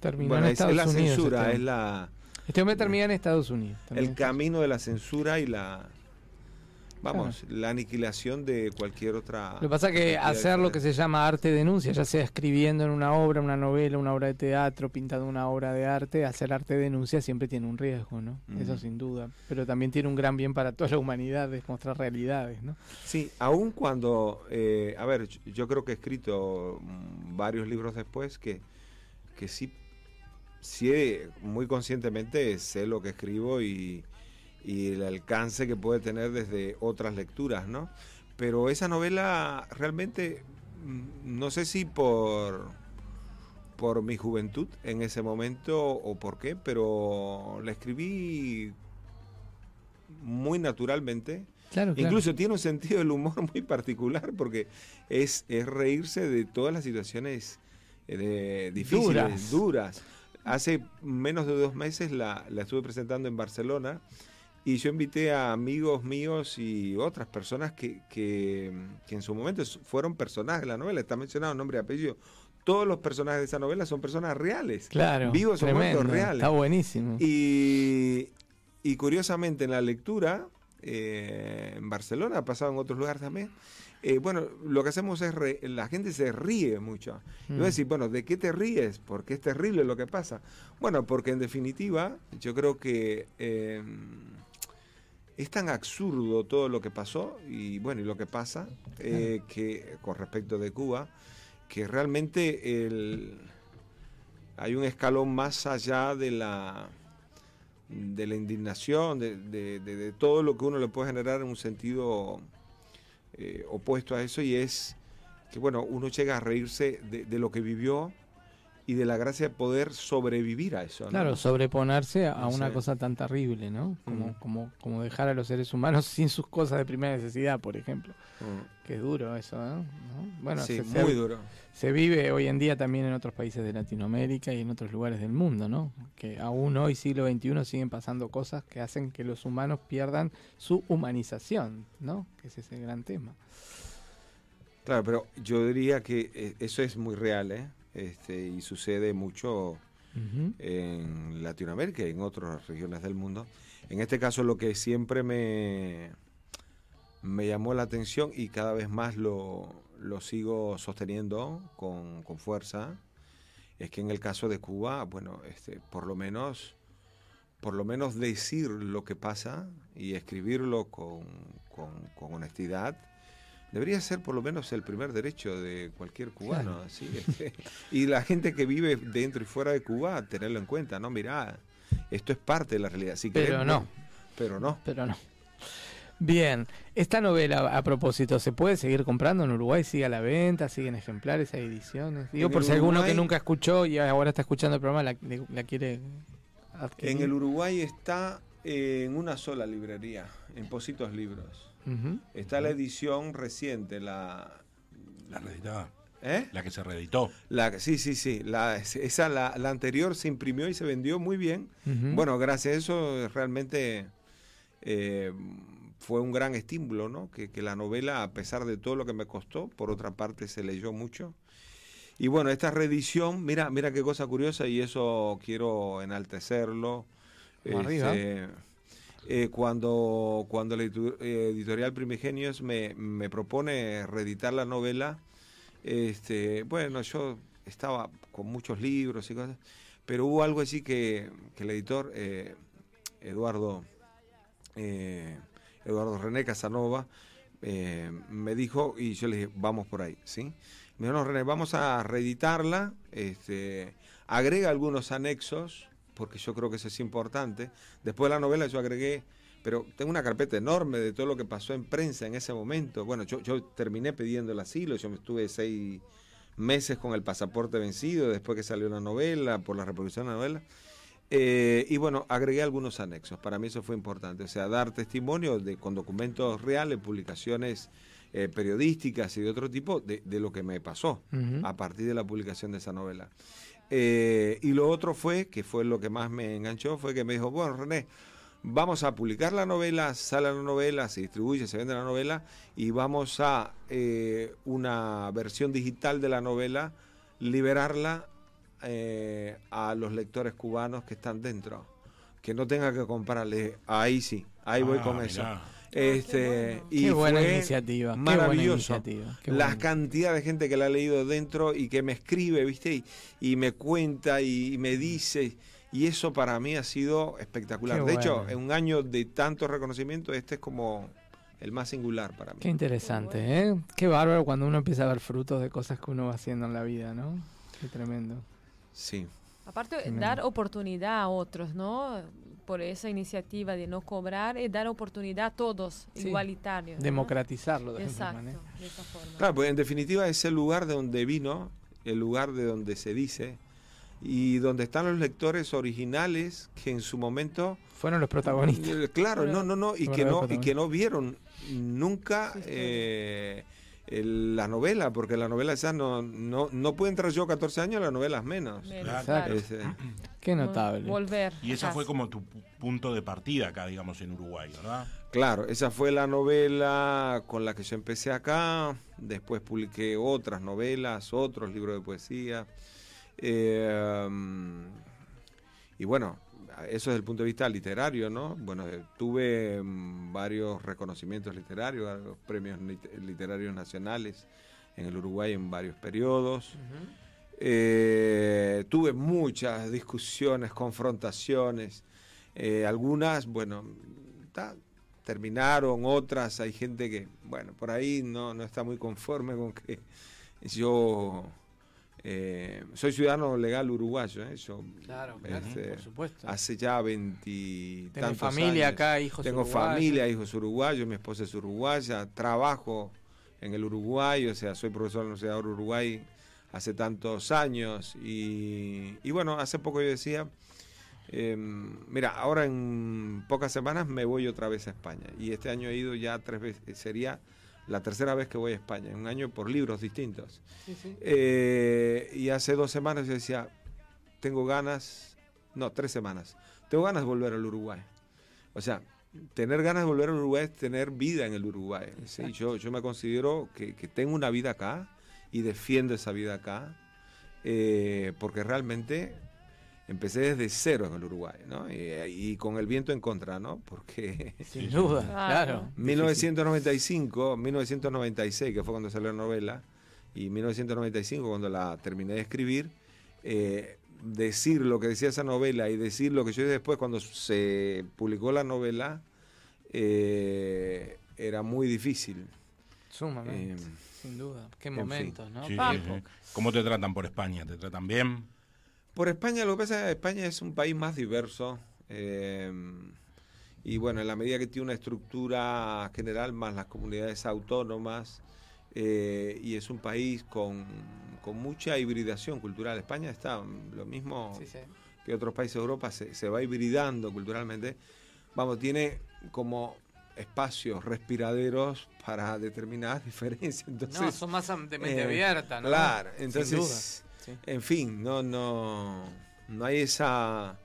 terminó bueno en es, es Estados la Unidos. censura, este, es la, este hombre termina en Estados Unidos. el camino de la censura y la, vamos, la aniquilación de cualquier otra. Lo que pasa es que hacer lo que se llama arte denuncia, ya sea escribiendo en una obra, una novela, una obra de teatro, pintando una obra de arte, hacer arte denuncia siempre tiene un riesgo, ¿no? Eso sin duda. Pero también tiene un gran bien para toda la humanidad, es mostrar realidades, ¿no? Sí, aun cuando, eh, a ver, yo- creo que he escrito mm, varios libros después que, que sí, sí muy conscientemente sé lo que escribo y, y el alcance que puede tener desde otras lecturas, ¿no? Pero esa novela realmente, mm, no sé si por, por mi juventud en ese momento o por qué, pero la escribí muy naturalmente. Claro, claro. Incluso tiene un sentido del humor muy particular porque es, es reírse de todas las situaciones eh, de- difíciles, Duras. duras. Hace menos de dos meses la, la estuve presentando en Barcelona y yo invité a amigos míos y otras personas que, que, que en su momento fueron personajes de la novela. Está mencionado nombre y apellido. Todos los personajes de esa novela son personas reales. Claro, vivos o muertos reales. Está buenísimo. Y, y curiosamente en la lectura, eh, en Barcelona, ha pasado en otros lugares también, eh, bueno, lo que hacemos es, re- la gente se ríe mucho. Y voy a Mm. decir, bueno, ¿de qué te ríes? Porque es terrible lo que pasa. Bueno, porque en definitiva, yo creo que eh, es tan absurdo todo lo que pasó y bueno, y lo que pasa, eh, que con respecto de Cuba, que realmente el, hay un escalón más allá de la de la indignación, de, de- de- de todo lo que uno le puede generar en un sentido eh, opuesto a eso y es que bueno, uno llega a reírse de, de lo que vivió y de la gracia de poder sobrevivir a eso. ¿no? Claro, sobreponerse a No una sé. cosa tan terrible, ¿no? Como, Mm. como, como dejar a los seres humanos sin sus cosas de primera necesidad, por ejemplo. Mm. Que es duro eso, ¿no? ¿No? Bueno, sí, se, se- muy duro. se vive hoy en día también en otros países de Latinoamérica y en otros lugares del mundo, ¿no? Que aún hoy, siglo XXI, siguen pasando cosas que hacen que los humanos pierdan su humanización, ¿no? Que ese es el gran tema. Claro, pero yo diría que eh, eso es muy real, ¿eh? Este, y sucede mucho en Latinoamérica y en otras regiones del mundo. En este caso lo que siempre me, me llamó la atención y cada vez más lo, lo sigo sosteniendo con, con fuerza es que en el caso de Cuba, bueno, este, por lo menos por lo menos decir lo que pasa y escribirlo con, con- con honestidad, debería ser por lo menos el primer derecho de cualquier cubano. así, este, y la gente que vive dentro y fuera de Cuba, tenerlo en cuenta, ¿no? Mirá, esto es parte de la realidad. Si Pero querés, no. Pero no. Pero no. Bien, esta novela, a propósito, ¿se puede seguir comprando en Uruguay? ¿Sigue a la venta? ¿Siguen ejemplares? ¿Hay ediciones? Digo, En por si alguno que nunca escuchó y ahora está escuchando el programa la, quiere adquirir. En el Uruguay está en una sola librería, en Positos Libros. Está la edición reciente, la... La reeditada. ¿Eh? La que se reeditó. La, sí, sí, sí. La, esa, la, la anterior se imprimió y se vendió muy bien. Bueno, gracias a eso realmente eh, fue un gran estímulo, ¿no? Que, que la novela, a pesar de todo lo que me costó, por otra parte se leyó mucho. Y bueno, esta reedición, mira, mira qué cosa curiosa y eso quiero enaltecerlo. Este, eh, cuando, cuando la eh, editorial Primigenios me, me propone reeditar la novela, este, bueno, yo estaba con muchos libros y cosas, pero hubo algo así que, que el editor, eh, Eduardo, eh, Eduardo René Casanova, me dijo, y yo le dije, vamos por ahí, ¿sí? Me dijo, no, René, vamos a reeditarla, este, agrega algunos anexos, porque yo creo que eso es importante. Después de la novela yo agregué, pero tengo una carpeta enorme de todo lo que pasó en prensa en ese momento. Bueno, yo, yo terminé pidiendo el asilo, yo me estuve seis meses con el pasaporte vencido después que salió la novela, por la reproducción de la novela. Eh, y bueno, agregué algunos anexos. Para mí eso fue importante. O sea, dar testimonio de, con documentos reales, publicaciones eh, periodísticas y de otro tipo de, de lo que me pasó a partir de la publicación de esa novela. Eh, y lo otro fue, que fue lo que más me enganchó, fue que me dijo, bueno, René, vamos a publicar la novela, sale la novela, se distribuye, se vende la novela y vamos a eh, una versión digital de la novela, liberarla eh, a los lectores cubanos que están dentro. Que no tenga que comprarle. Ahí sí, ahí voy Ah, con eso. Mirá. Este, y Qué buena fue iniciativa, qué buena Maravilloso. iniciativa, qué La cantidad de gente que la ha leído dentro y que me escribe, ¿viste? Y, y me cuenta y, me dice. Y eso para mí ha sido espectacular. Qué de hecho, en un año de tanto reconocimiento, este es como el más singular para mí. Qué interesante, ¿eh? Qué bárbaro cuando uno empieza a ver frutos de cosas que uno va haciendo en la vida, ¿no? Qué tremendo. Sí. Aparte, dar oportunidad a otros, ¿no? Por esa iniciativa de no cobrar y dar oportunidad a todos, Sí. igualitario. ¿no? Democratizarlo de Exacto, manera. de esa forma. Claro, pues en definitiva es el lugar de donde vino, el lugar de donde se dice, y donde están los lectores originales que en su momento Fueron los protagonistas. Eh, Claro, no, no, no, y que no, y que no vieron nunca Sí, sí. eh, el- la novela, porque la novela esa no, no, no puede entrar yo 14 años, las novelas menos. Menos, Claro. claro. Es, eh, Qué notable. Volver. Y esa fue como tu pu- punto de partida acá, digamos, en Uruguay, ¿verdad? claro, esa fue la novela con la que yo empecé acá, después publiqué otras novelas, otros libros de poesía. eh, y bueno, eso desde el punto de vista literario, ¿no? Bueno, eh, tuve mm, varios reconocimientos literarios, varios premios lit- literarios nacionales en el Uruguay en varios periodos. Eh, tuve muchas discusiones, confrontaciones, eh, algunas, bueno, ta- terminaron, otras, hay gente que, bueno, por ahí no, no está muy conforme con que yo eh, soy ciudadano legal uruguayo, ¿eh? yo Claro, claro, Este, por supuesto. hace ya veintitantos familia años. acá, hijos Tengo uruguayos. familia, hijos uruguayos, mi esposa es uruguaya, trabajo en el Uruguay, o sea, soy profesor de la Universidad de Uruguay hace tantos años y, y bueno, hace poco yo decía, eh, mira, ahora en pocas semanas me voy otra vez a España y este año he ido ya tres veces, sería la tercera vez que voy a España, en un año por libros distintos. Eh, y hace dos semanas yo decía, tengo ganas, no, tres semanas, tengo ganas de volver al Uruguay. O sea, tener ganas de volver al Uruguay es tener vida en el Uruguay. ¿sí? Yo, yo me considero que, que tengo una vida acá y defiendo esa vida acá, eh, porque realmente empecé desde cero en el Uruguay, ¿no? Y, y con el viento en contra, ¿no? Porque Sin duda, Claro. claro. 1995, 1996, que fue cuando salió la novela, y 1995, cuando la terminé de escribir, eh, decir lo que decía esa novela y decir lo que yo dije después cuando se publicó la novela, eh, era muy difícil. Sumamente, Eh, sin duda. Qué en momentos, fin. ¿no? Sí. ¿Cómo te tratan por España? ¿Te tratan bien? Por España, lo que pasa es que España es un país más diverso. eh, y bueno, en la medida que tiene una estructura general, más las comunidades autónomas, eh, y es un país con, con mucha hibridación cultural. España está mm, lo mismo Sí, sí. que otros países de Europa, se, se va hibridando culturalmente. Vamos, tiene como espacios respiraderos para determinadas diferencias. Entonces, no, son más de mente eh, abierta, ¿no? Claro, entonces, sí. en fin, no, no, no hay esa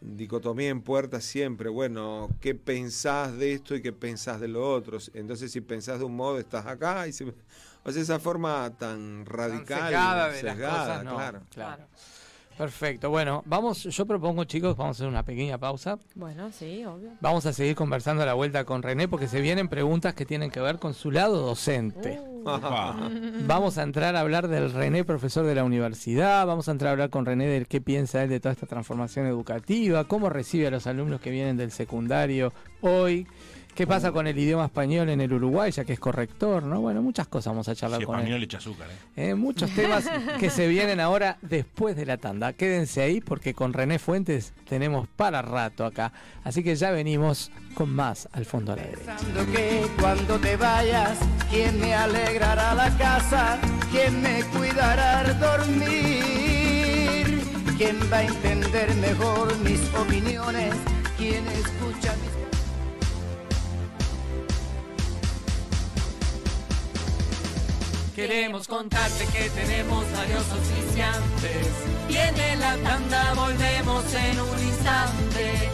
dicotomía en puerta siempre. Bueno, ¿qué pensás de esto y qué pensás de lo otro? Entonces, si pensás de un modo, estás acá. Y si- o sea, esa forma tan Tan radical, sesgada de las sesgada, cosas, no. claro. claro. Perfecto. Bueno, vamos, yo propongo, chicos, vamos a hacer una pequeña pausa. Bueno, sí, obvio. Vamos a seguir conversando a la vuelta con René porque se vienen preguntas que tienen que ver con su lado docente. Uh. Vamos a entrar a hablar del René, profesor de la universidad. Vamos a entrar a hablar con René de qué piensa él de toda esta transformación educativa, cómo recibe a los alumnos que vienen del secundario hoy, qué pasa con el idioma español en el Uruguay, ya que es corrector, ¿no? Bueno, muchas cosas vamos a charlar Si con él. español le echa azúcar, ¿eh? Eh, muchos temas que se vienen ahora después de la tanda. Quédense ahí porque con René Fuentes tenemos para rato acá. Así que ya venimos con más al fondo a la derecha. Pensando que cuando te vayas, ¿quién me alegrará la casa? ¿Quién me cuidará al dormir? ¿Quién va a entender mejor mis opiniones? ¿Quién escucha mis... Queremos contarte que tenemos varios oficiantes. Viene la tanda, volvemos en un instante.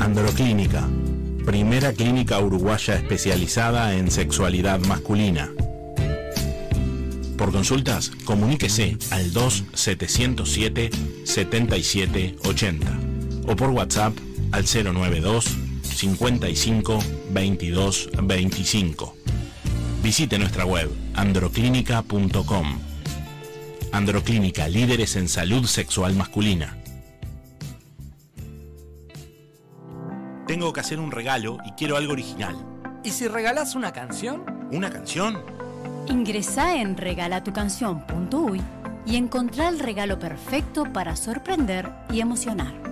Androclínica, primera clínica uruguaya especializada en sexualidad masculina. Por consultas, comuníquese al 2-707-7780 o por WhatsApp al 092 55 22 25. Visite nuestra web androclínica.com. Androclínica, líderes en salud sexual masculina. Tengo que hacer un regalo y quiero algo original. ¿Y si regalás una canción? ¿Una canción? Ingresá en regalatucanción.uy y encontrá el regalo perfecto para sorprender y emocionar.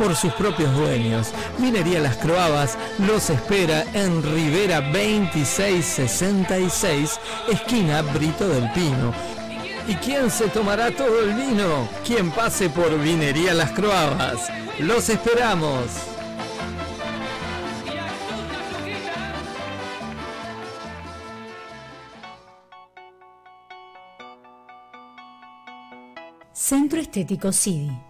por sus propios dueños. Vinería Las Croabas los espera en Rivera 2666, esquina Brito del Pino. ¿Y quién se tomará todo el vino? Quien pase por Vinería Las Croabas. Los esperamos. Centro Estético CIDI.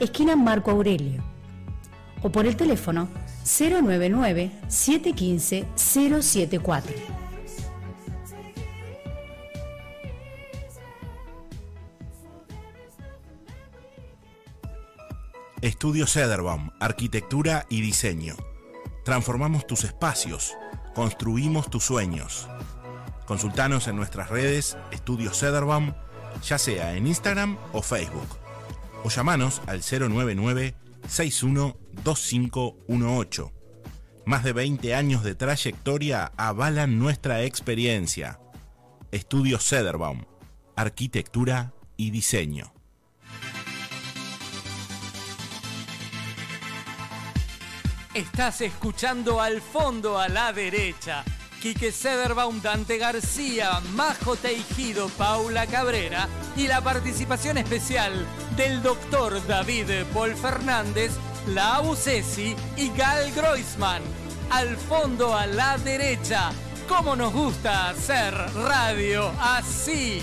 esquina Marco Aurelio. O por el teléfono 099-715-074. Estudio Cederbaum, Arquitectura y Diseño. Transformamos tus espacios, construimos tus sueños. Consultanos en nuestras redes Estudio Cederbaum, ya sea en Instagram o Facebook. O llamanos al 099 612518. Más de 20 años de trayectoria avalan nuestra experiencia. Estudio Cederbaum, Arquitectura y Diseño. Estás escuchando al fondo a la derecha. Quique Sederbaum, Dante García, Majo Teijido, Paula Cabrera y la participación especial del doctor David Paul Fernández, la Abusesi y Gal Groisman. Al fondo a la derecha. ¿Cómo nos gusta hacer radio así?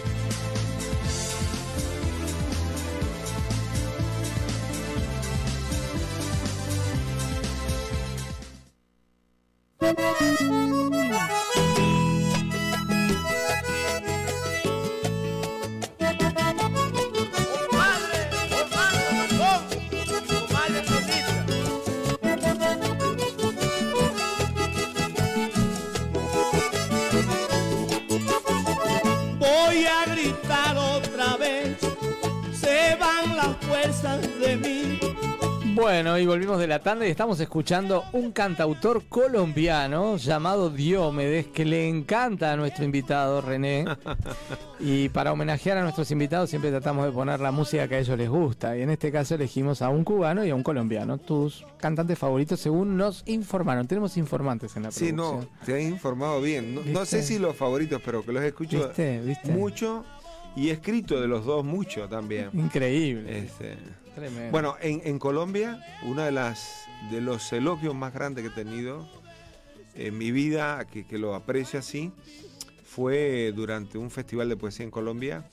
Tanda y estamos escuchando un cantautor colombiano llamado Diomedes que le encanta a nuestro invitado René. Y para homenajear a nuestros invitados siempre tratamos de poner la música que a ellos les gusta. Y en este caso elegimos a un cubano y a un colombiano. Tus cantantes favoritos según nos informaron. Tenemos informantes en la Sí, no, producción. te has informado bien. No, no sé si los favoritos, pero que los escucho ¿Viste? ¿Viste? mucho y he escrito de los dos mucho también. Increíble. Este, Bueno, en, Colombia, una de las de los elogios más grandes que he tenido en mi vida, que, que lo aprecio así, fue durante un festival de poesía en Colombia.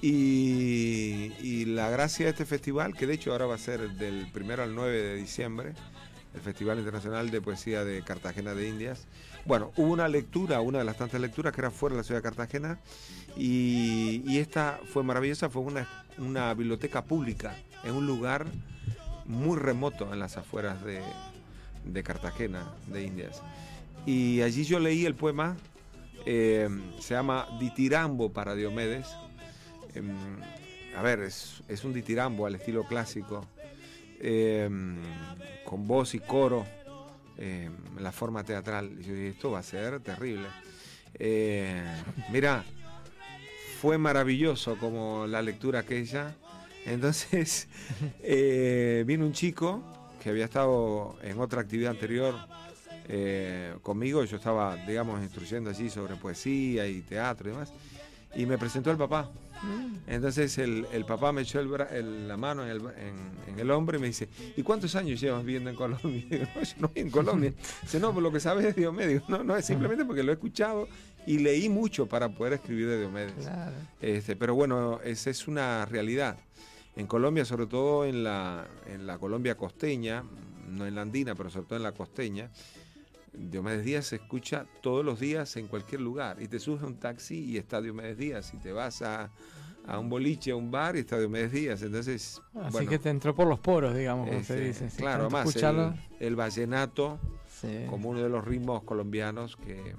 Y, la gracia de este festival, que de hecho ahora va a ser del primero al 9 de diciembre, el Festival Internacional de Poesía de Cartagena de Indias. Bueno, hubo una lectura, una de las tantas lecturas que era fuera de la ciudad de Cartagena, y, y esta fue maravillosa, fue una, una biblioteca pública en un lugar muy remoto en las afueras de, de Cartagena de Indias. Y allí yo leí el poema, eh, se llama Ditirambo para Diomedes. Em, a ver, es, es un ditirambo al estilo clásico, em, con voz y coro, em, la forma teatral. Y yo dije, esto va a ser terrible. Eh, mira, fue maravilloso como la lectura aquella. Entonces, eh, vino un chico que había estado en otra actividad anterior eh, conmigo, yo estaba, digamos, instruyendo allí sobre poesía y teatro y demás, y me presentó el papá. Entonces el, el papá me echó el bra- el- la mano en el, en- en el hombro y me dice, ¿y cuántos años llevas viviendo en Colombia? Y digo, no, yo no vivo en Colombia. Dice, no, por lo que sabes de Diomedes. No, no, es simplemente porque lo he escuchado y leí mucho para poder escribir de Diomedes. Claro. Este, pero bueno, esa es una realidad. En Colombia, sobre todo en la, en la Colombia costeña, no en la andina, pero sobre todo en la costeña, Diomedes Díaz se escucha todos los días en cualquier lugar. Y te subes a un taxi y está Diomedes Díaz. Y te vas a, a un boliche, a un bar y está Diomedes Díaz. Entonces, Así bueno, que te entró por los poros, digamos, como se dice. Claro, escucharlo. el, el vallenato Sí. como uno de los ritmos colombianos que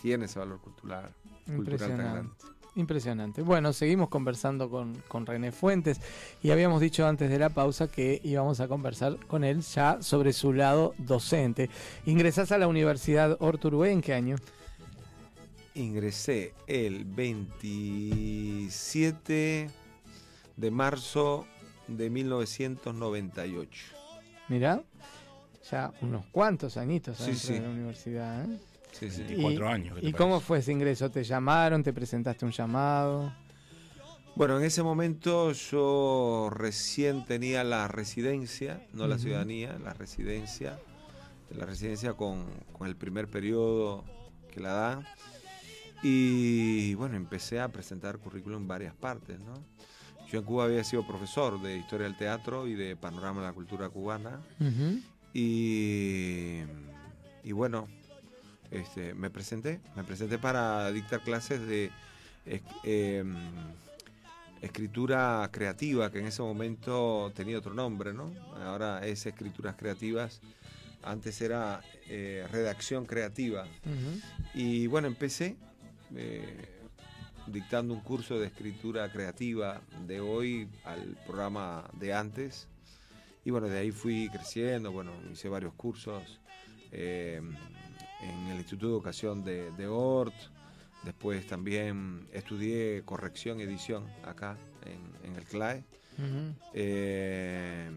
tiene ese valor cultural, cultural tan grande. Impresionante. Bueno, seguimos conversando con, con René Fuentes y habíamos dicho antes de la pausa que íbamos a conversar con él ya sobre su lado docente. Ingresás a la Universidad Orturué en qué año? Ingresé el 27 de marzo de 1998. Mirá, ya unos cuantos añitos sí. de la universidad. ¿eh? Sí, sí. 24 años, ¿qué te ¿Y parece? cómo fue ese ingreso? ¿Te llamaron? ¿Te presentaste un llamado? Bueno, en ese momento yo recién tenía la residencia, no la ciudadanía, la residencia, la residencia con, con el primer periodo que la da. Y bueno, empecé a presentar currículum en varias partes, ¿no? Yo en Cuba había sido profesor de historia del teatro y de panorama de la cultura cubana. Y, y bueno, este, me presenté, me presenté para dictar clases de em, escritura creativa, que en ese momento tenía otro nombre, ¿no? Ahora es escrituras creativas, antes era eh, redacción creativa. Y bueno, empecé eh, dictando un curso de escritura creativa de hoy al programa de antes. Y bueno, de ahí fui creciendo, bueno, hice varios cursos eh, en el Instituto de Educación de, de Ort. Después también estudié corrección y edición acá en, en el CLAE. Eh,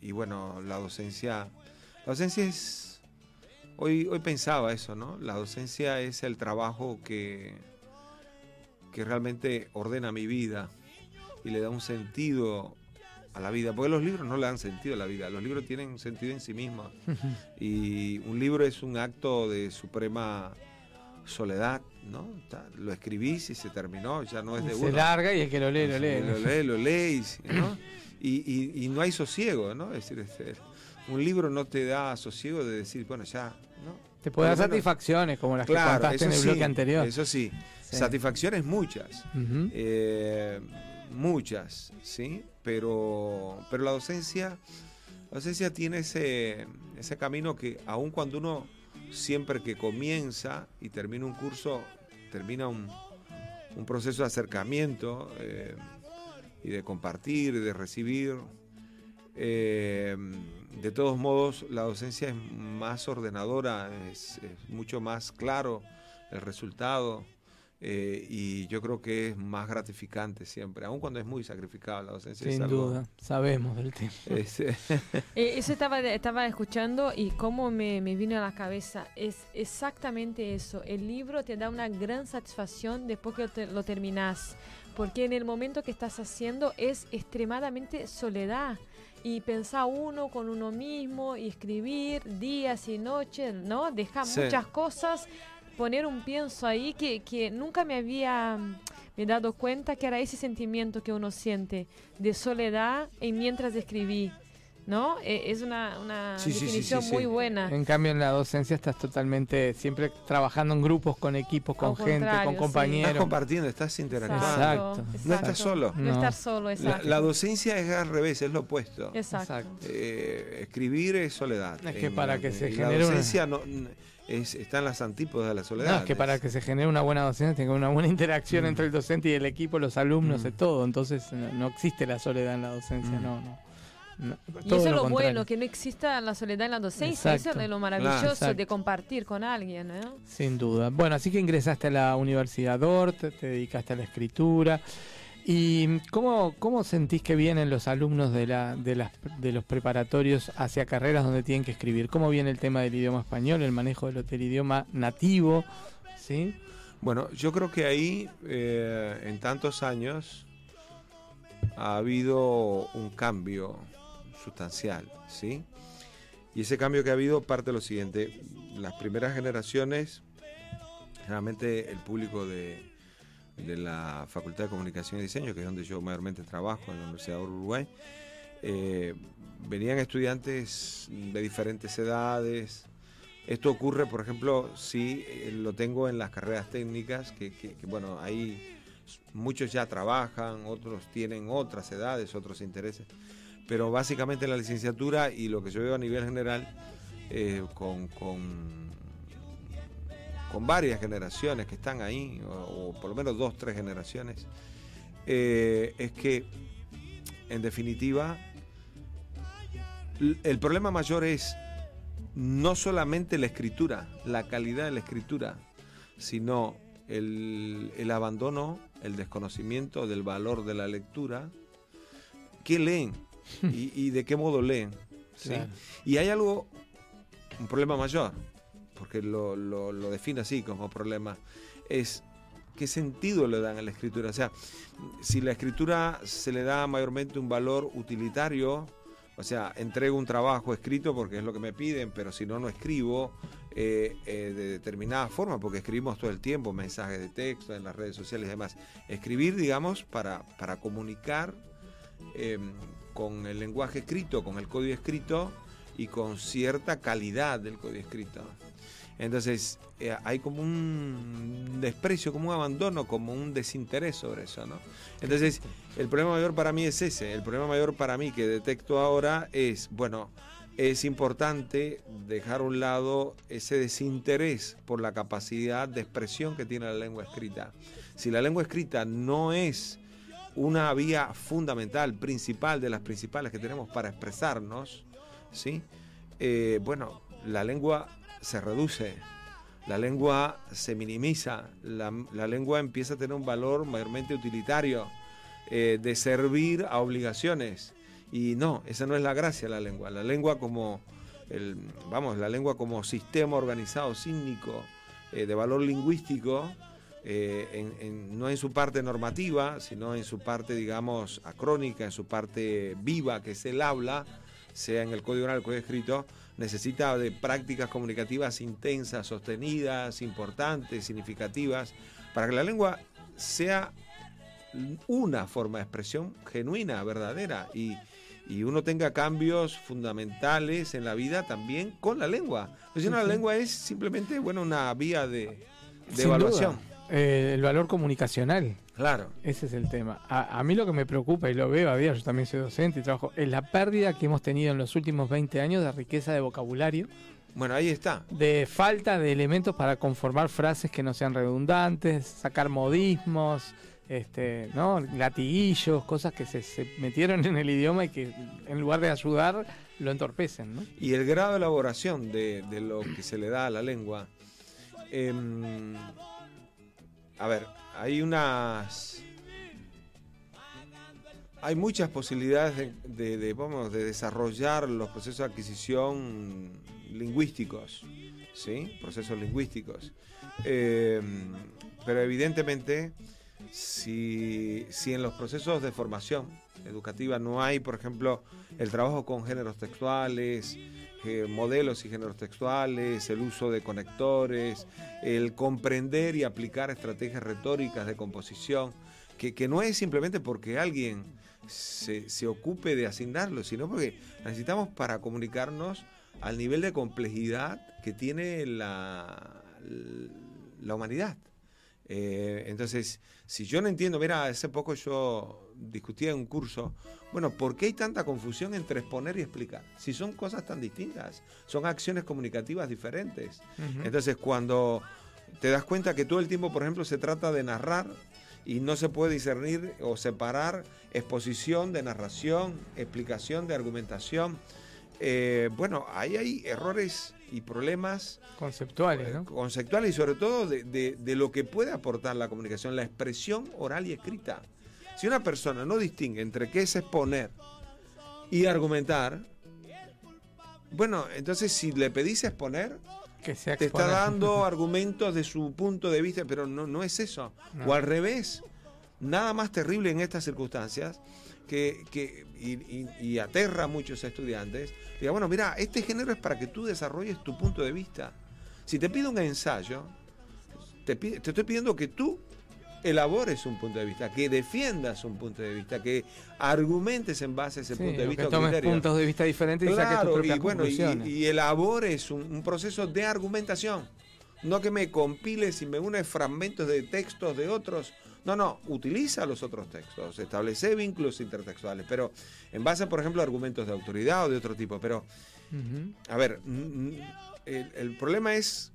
y bueno, la docencia, la docencia es, hoy, hoy pensaba eso, ¿no? La docencia es el trabajo que, que realmente ordena mi vida y le da un sentido a la vida, porque los libros no le dan sentido a la vida, los libros tienen sentido en sí mismos y un libro es un acto de suprema soledad, ¿no? Lo escribís y se terminó, ya no es de Y uno. se larga y el que lo lee, lo Sí, lee. Lo lee, lo lees, ¿no? Y, y- y no hay sosiego, ¿no? Es decir, este, un libro no te da sosiego de decir, bueno, ya, ¿no? Te puede dar satisfacciones como las que Claro, contaste en el eso bloque sí, anterior. Eso sí, Sí. satisfacciones muchas, Ujú. eh, muchas, ¿sí? Pero, pero la docencia, la docencia tiene ese, ese camino que aun cuando uno siempre que comienza y termina un curso, termina un, un proceso de acercamiento eh, y de compartir, y de recibir. eh, de todos modos, la docencia es más ordenadora, es, es mucho más claro el resultado eh, y yo creo que es más gratificante siempre, aun cuando es muy sacrificada la docencia. Sin algo- duda, sabemos del tema. es, eh, eso estaba, estaba escuchando y cómo me, me vino a la cabeza. Es exactamente eso. El libro te da una gran satisfacción después que te- lo terminas. Porque en el momento que estás haciendo es extremadamente soledad. Y pensar uno con uno mismo y escribir días y noches, ¿no? Dejar Sí. muchas cosas, poner un pienso ahí que, que nunca me había mm, me dado cuenta que era ese sentimiento que uno siente de soledad en mientras escribí. ¿No? Eh, es una, una Sí, sí, sí, definición sí, muy sí. buena. En cambio, en la docencia estás totalmente siempre trabajando en grupos, con equipos, con Al gente, con sí. compañeros. Estás compartiendo, estás interactuando. Exacto, No estás solo. No estar solo, La, exacto. la docencia es al revés, es lo opuesto. Exacto. Eh, escribir es soledad. Es que En para que se y genere La una- docencia no, es, está en las antípodas de la soledad. No, es que para que se genere una buena docencia tiene que haber una buena interacción Mm. entre el docente y el equipo, los alumnos, de todo. Entonces no, no existe la soledad en la docencia, Mm. no, no. No, Y eso es lo bueno, que no exista la soledad en la docencia. Exacto. Eso es lo maravilloso de compartir con alguien. ¿eh? Sin duda. Bueno, así que ingresaste a la Universidad Dort, te dedicaste a la escritura. ¿Y cómo, cómo sentís que vienen los alumnos de, la, de, las, de los preparatorios hacia carreras donde tienen que escribir? ¿Cómo viene el tema del idioma español, el manejo del, idioma nativo? ¿Sí? Bueno, yo creo que ahí, eh, en tantos años, ha habido un cambio sustancial, ¿sí? Y ese cambio que ha habido parte de lo siguiente. Las primeras generaciones, generalmente el público de, de la Facultad de Comunicación y Diseño, que es donde yo mayormente trabajo, en la Universidad de Uruguay, eh, venían estudiantes de diferentes edades. Esto ocurre, por ejemplo, si eh, lo tengo en las carreras técnicas, que, bueno, ahí muchos ya trabajan, otros tienen otras edades, otros intereses, pero básicamente la licenciatura y lo que yo veo a nivel general, eh, con, con, con varias generaciones que están ahí, o, o por lo menos dos, tres generaciones, eh, es que, en definitiva, el problema mayor es no solamente la escritura, la calidad de la escritura, sino el, el abandono, el desconocimiento del valor de la lectura qué leen y, y de qué modo leen. ¿sí? Claro. Y hay algo, un problema mayor, porque lo, lo, define así como problema, es qué sentido le dan a la escritura. O sea, si la escritura se le da mayormente un valor utilitario, o sea, entrego un trabajo escrito porque es lo que me piden, pero si no, no escribo eh, eh, de determinada forma, porque escribimos todo el tiempo, mensajes de texto en las redes sociales y demás. Escribir, digamos, para, para comunicar eh, con el lenguaje escrito, con el código escrito y con cierta calidad del código escrito. Entonces, eh, hay como un desprecio, como un abandono, como un desinterés sobre eso, ¿no? Entonces, el problema mayor para mí es ese. El problema mayor para mí que detecto ahora es, bueno, es importante dejar a un lado ese desinterés por la capacidad de expresión que tiene la lengua escrita. Si la lengua escrita no es una vía fundamental, principal, de las principales que tenemos para expresarnos, ¿sí? Eh, bueno, la lengua se reduce, la lengua se minimiza, la, la lengua empieza a tener un valor mayormente utilitario, eh, de servir a obligaciones. Y no, esa no es la gracia de la lengua. La lengua como, el, vamos, la lengua como sistema organizado, cínico, eh, de valor lingüístico, eh, en- en- no en su parte normativa, sino en su parte, digamos, acrónica, en su parte viva, que es el habla, sea en el código oral, el código escrito, necesita de prácticas comunicativas intensas, sostenidas, importantes, significativas, para que la lengua sea una forma de expresión genuina, verdadera, y, y uno tenga cambios fundamentales en la vida también con la lengua. Porque si no, la lengua es simplemente, bueno, una vía de, de Sin evaluación. duda. Eh, el valor comunicacional. Claro. Ese es el tema. A, a mí lo que me preocupa, y lo veo a día, yo también soy docente y trabajo, es la pérdida que hemos tenido en los últimos 20 años de riqueza de vocabulario. Bueno, ahí está. De falta de elementos para conformar frases que no sean redundantes, sacar modismos, este, ¿no? latiguillos, cosas que se, se metieron en el idioma y que en lugar de ayudar lo entorpecen. ¿no? Y el grado de elaboración de, de lo que se le da a la lengua. em, a ver, hay unas. Hay muchas posibilidades de, de- vamos, de desarrollar los procesos de adquisición lingüísticos, ¿sí? Procesos lingüísticos. Em, pero evidentemente, si, si en los procesos de formación educativa no hay, por ejemplo, el trabajo con géneros textuales, eh, modelos y géneros textuales, el uso de conectores, el comprender y aplicar estrategias retóricas de composición, que, que no es simplemente porque alguien se, se ocupe de asignarlo, sino porque necesitamos para comunicarnos al nivel de complejidad que tiene la, la humanidad. Eh, entonces, si yo no entiendo, mira, hace poco yo discutía en un curso, bueno, ¿por qué hay tanta confusión entre exponer y explicar? Si son cosas tan distintas, son acciones comunicativas diferentes. Entonces, cuando te das cuenta que todo el tiempo, por ejemplo, se trata de narrar y no se puede discernir o separar exposición de narración, explicación de argumentación, eh, bueno, ahí hay errores y problemas Conceptuales, ¿no? conceptuales y sobre todo de, de- de lo que puede aportar la comunicación, la expresión oral y escrita. Si una persona no distingue entre qué es exponer y argumentar, bueno, entonces si le pedís exponer, Que sea te está dando argumentos de su punto de vista, pero no, no es eso. No. O al revés, nada más terrible en estas circunstancias que, que- y, y- y aterra a muchos estudiantes. Diga, bueno, mira, este género es para que tú desarrolles tu punto de vista. Si te pido un ensayo, te, pi- te estoy pidiendo que tú elabores un punto de vista, que defiendas un punto de vista, que argumentes en base a ese Sí, punto de vista. que tomes criterio. puntos de vista diferentes y saques tus Claro, propias y, bueno, y, conclusiones. y elabores un, un proceso de argumentación. No que me compiles y me une fragmentos de textos de otros. No, no, utiliza los otros textos, establece vínculos intertextuales, pero en base, por ejemplo, a argumentos de autoridad o de otro tipo. Pero, a ver, el, el problema es,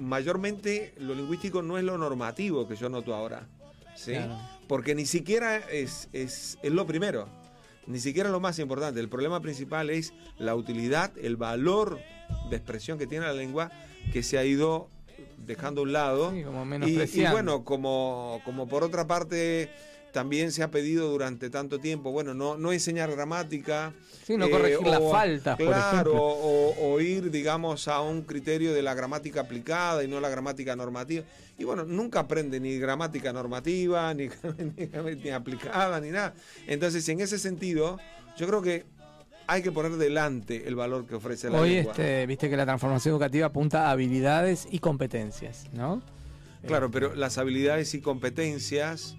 mayormente, lo lingüístico no es lo normativo que yo noto ahora. ¿sí? Claro. Porque ni siquiera es, es, es lo primero, ni siquiera lo más importante. El problema principal es la utilidad, el valor de expresión que tiene la lengua que se ha ido dejando a un lado. Sí, como y, y bueno, como, como por otra parte también se ha pedido durante tanto tiempo, bueno, no, no enseñar gramática. Sí, no corregir las faltas, por Claro, ejemplo. o, o ir, digamos, a un criterio de la gramática aplicada y no la gramática normativa. Y bueno, nunca aprende ni gramática normativa, ni, ni, ni aplicada, ni nada. Entonces, en ese sentido, yo creo que hay que poner delante el valor que ofrece la Hoy lengua. este, viste que la transformación educativa apunta a habilidades y competencias, ¿no? Claro, pero las habilidades y competencias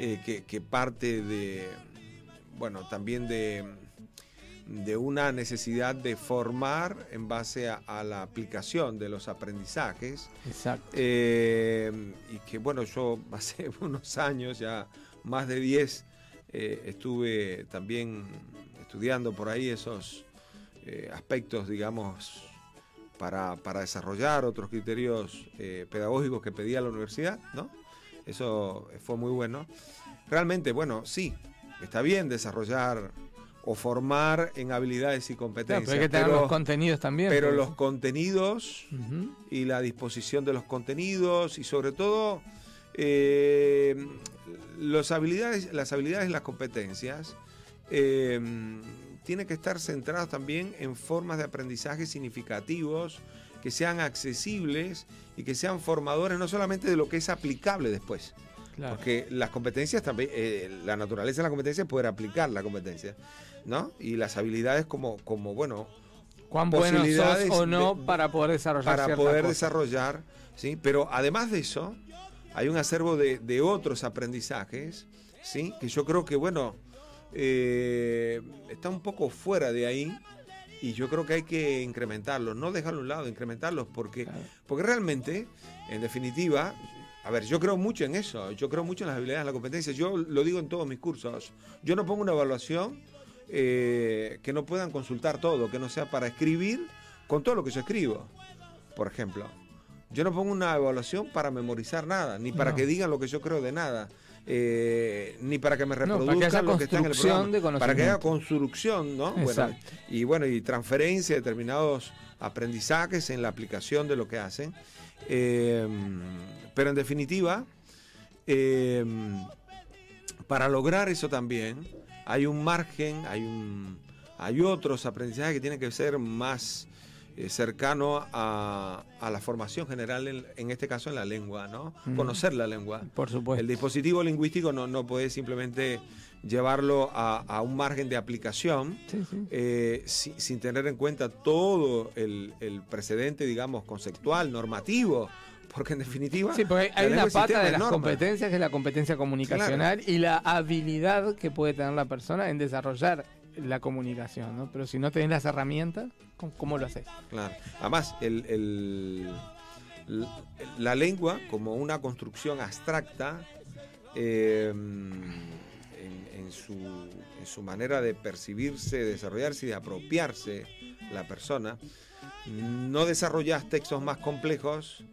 eh, que, que parte de, bueno, también de, de una necesidad de formar en base a, a la aplicación de los aprendizajes. Exacto. Eh, y que, bueno, yo hace unos años, ya más de 10, eh, estuve también estudiando por ahí esos aspectos, digamos, para, para desarrollar otros criterios eh, pedagógicos que pedía la universidad, ¿no? Eso fue muy bueno. Realmente, bueno, sí, está bien desarrollar o formar en habilidades y Claro, competencias. pero hay que tener pero- los contenidos también. pero pues. los contenidos y la disposición de los contenidos y sobre todo eh, los habilidades, las habilidades y las competencias eh, tienen que estar centradas también en formas de aprendizaje significativos que sean accesibles y que sean formadores no solamente de lo que es aplicable después. Claro. Porque las competencias también, eh, la naturaleza de la competencia es poder aplicar la competencia, ¿no? Y las habilidades como, como bueno, Cuán bueno sos o no de- para poder desarrollar para poder cosa. desarrollar, ¿sí? Pero además de eso, hay un acervo de, de otros aprendizajes, ¿sí? Que yo creo que, bueno, eh, está un poco fuera de ahí y yo creo que hay que incrementarlos, no dejarlo a un lado, incrementarlos, porque, porque realmente, en definitiva, a ver, yo creo mucho en eso, yo creo mucho en las habilidades, en la competencia, yo lo digo en todos mis cursos, yo no pongo una evaluación eh, que no puedan consultar todo, que no sea para escribir con todo lo que yo escribo, por ejemplo. Yo no pongo una evaluación para memorizar nada, ni para No. que digan lo que yo creo de nada, eh, ni para que me No, para que reproduzcan lo que está en el programa, de para que haya construcción, ¿no? Bueno, y bueno, y transferencia de determinados aprendizajes en la aplicación de lo que hacen. Eh, pero en definitiva, eh, para lograr eso también hay un margen, hay un hay otros aprendizajes que tienen que ser más eh, cercano a, a la formación general, en, en este caso en la lengua, ¿no? Mm. Conocer la lengua. Por supuesto. El dispositivo lingüístico no, no puede simplemente llevarlo a, a un margen de aplicación Sí, sí. eh, si- sin tener en cuenta todo el, el precedente, digamos, conceptual, normativo, porque en definitiva... Sí, porque hay, una pata de las competencias que es la competencia comunicacional y la habilidad que puede tener la persona en desarrollar la comunicación, ¿no? Pero si no tenés las herramientas, ¿cómo, lo haces? Claro. Además, el, el- la lengua como una construcción abstracta eh, en, su, su manera de percibirse, de desarrollarse y de apropiarse la persona, no desarrollas textos más complejos,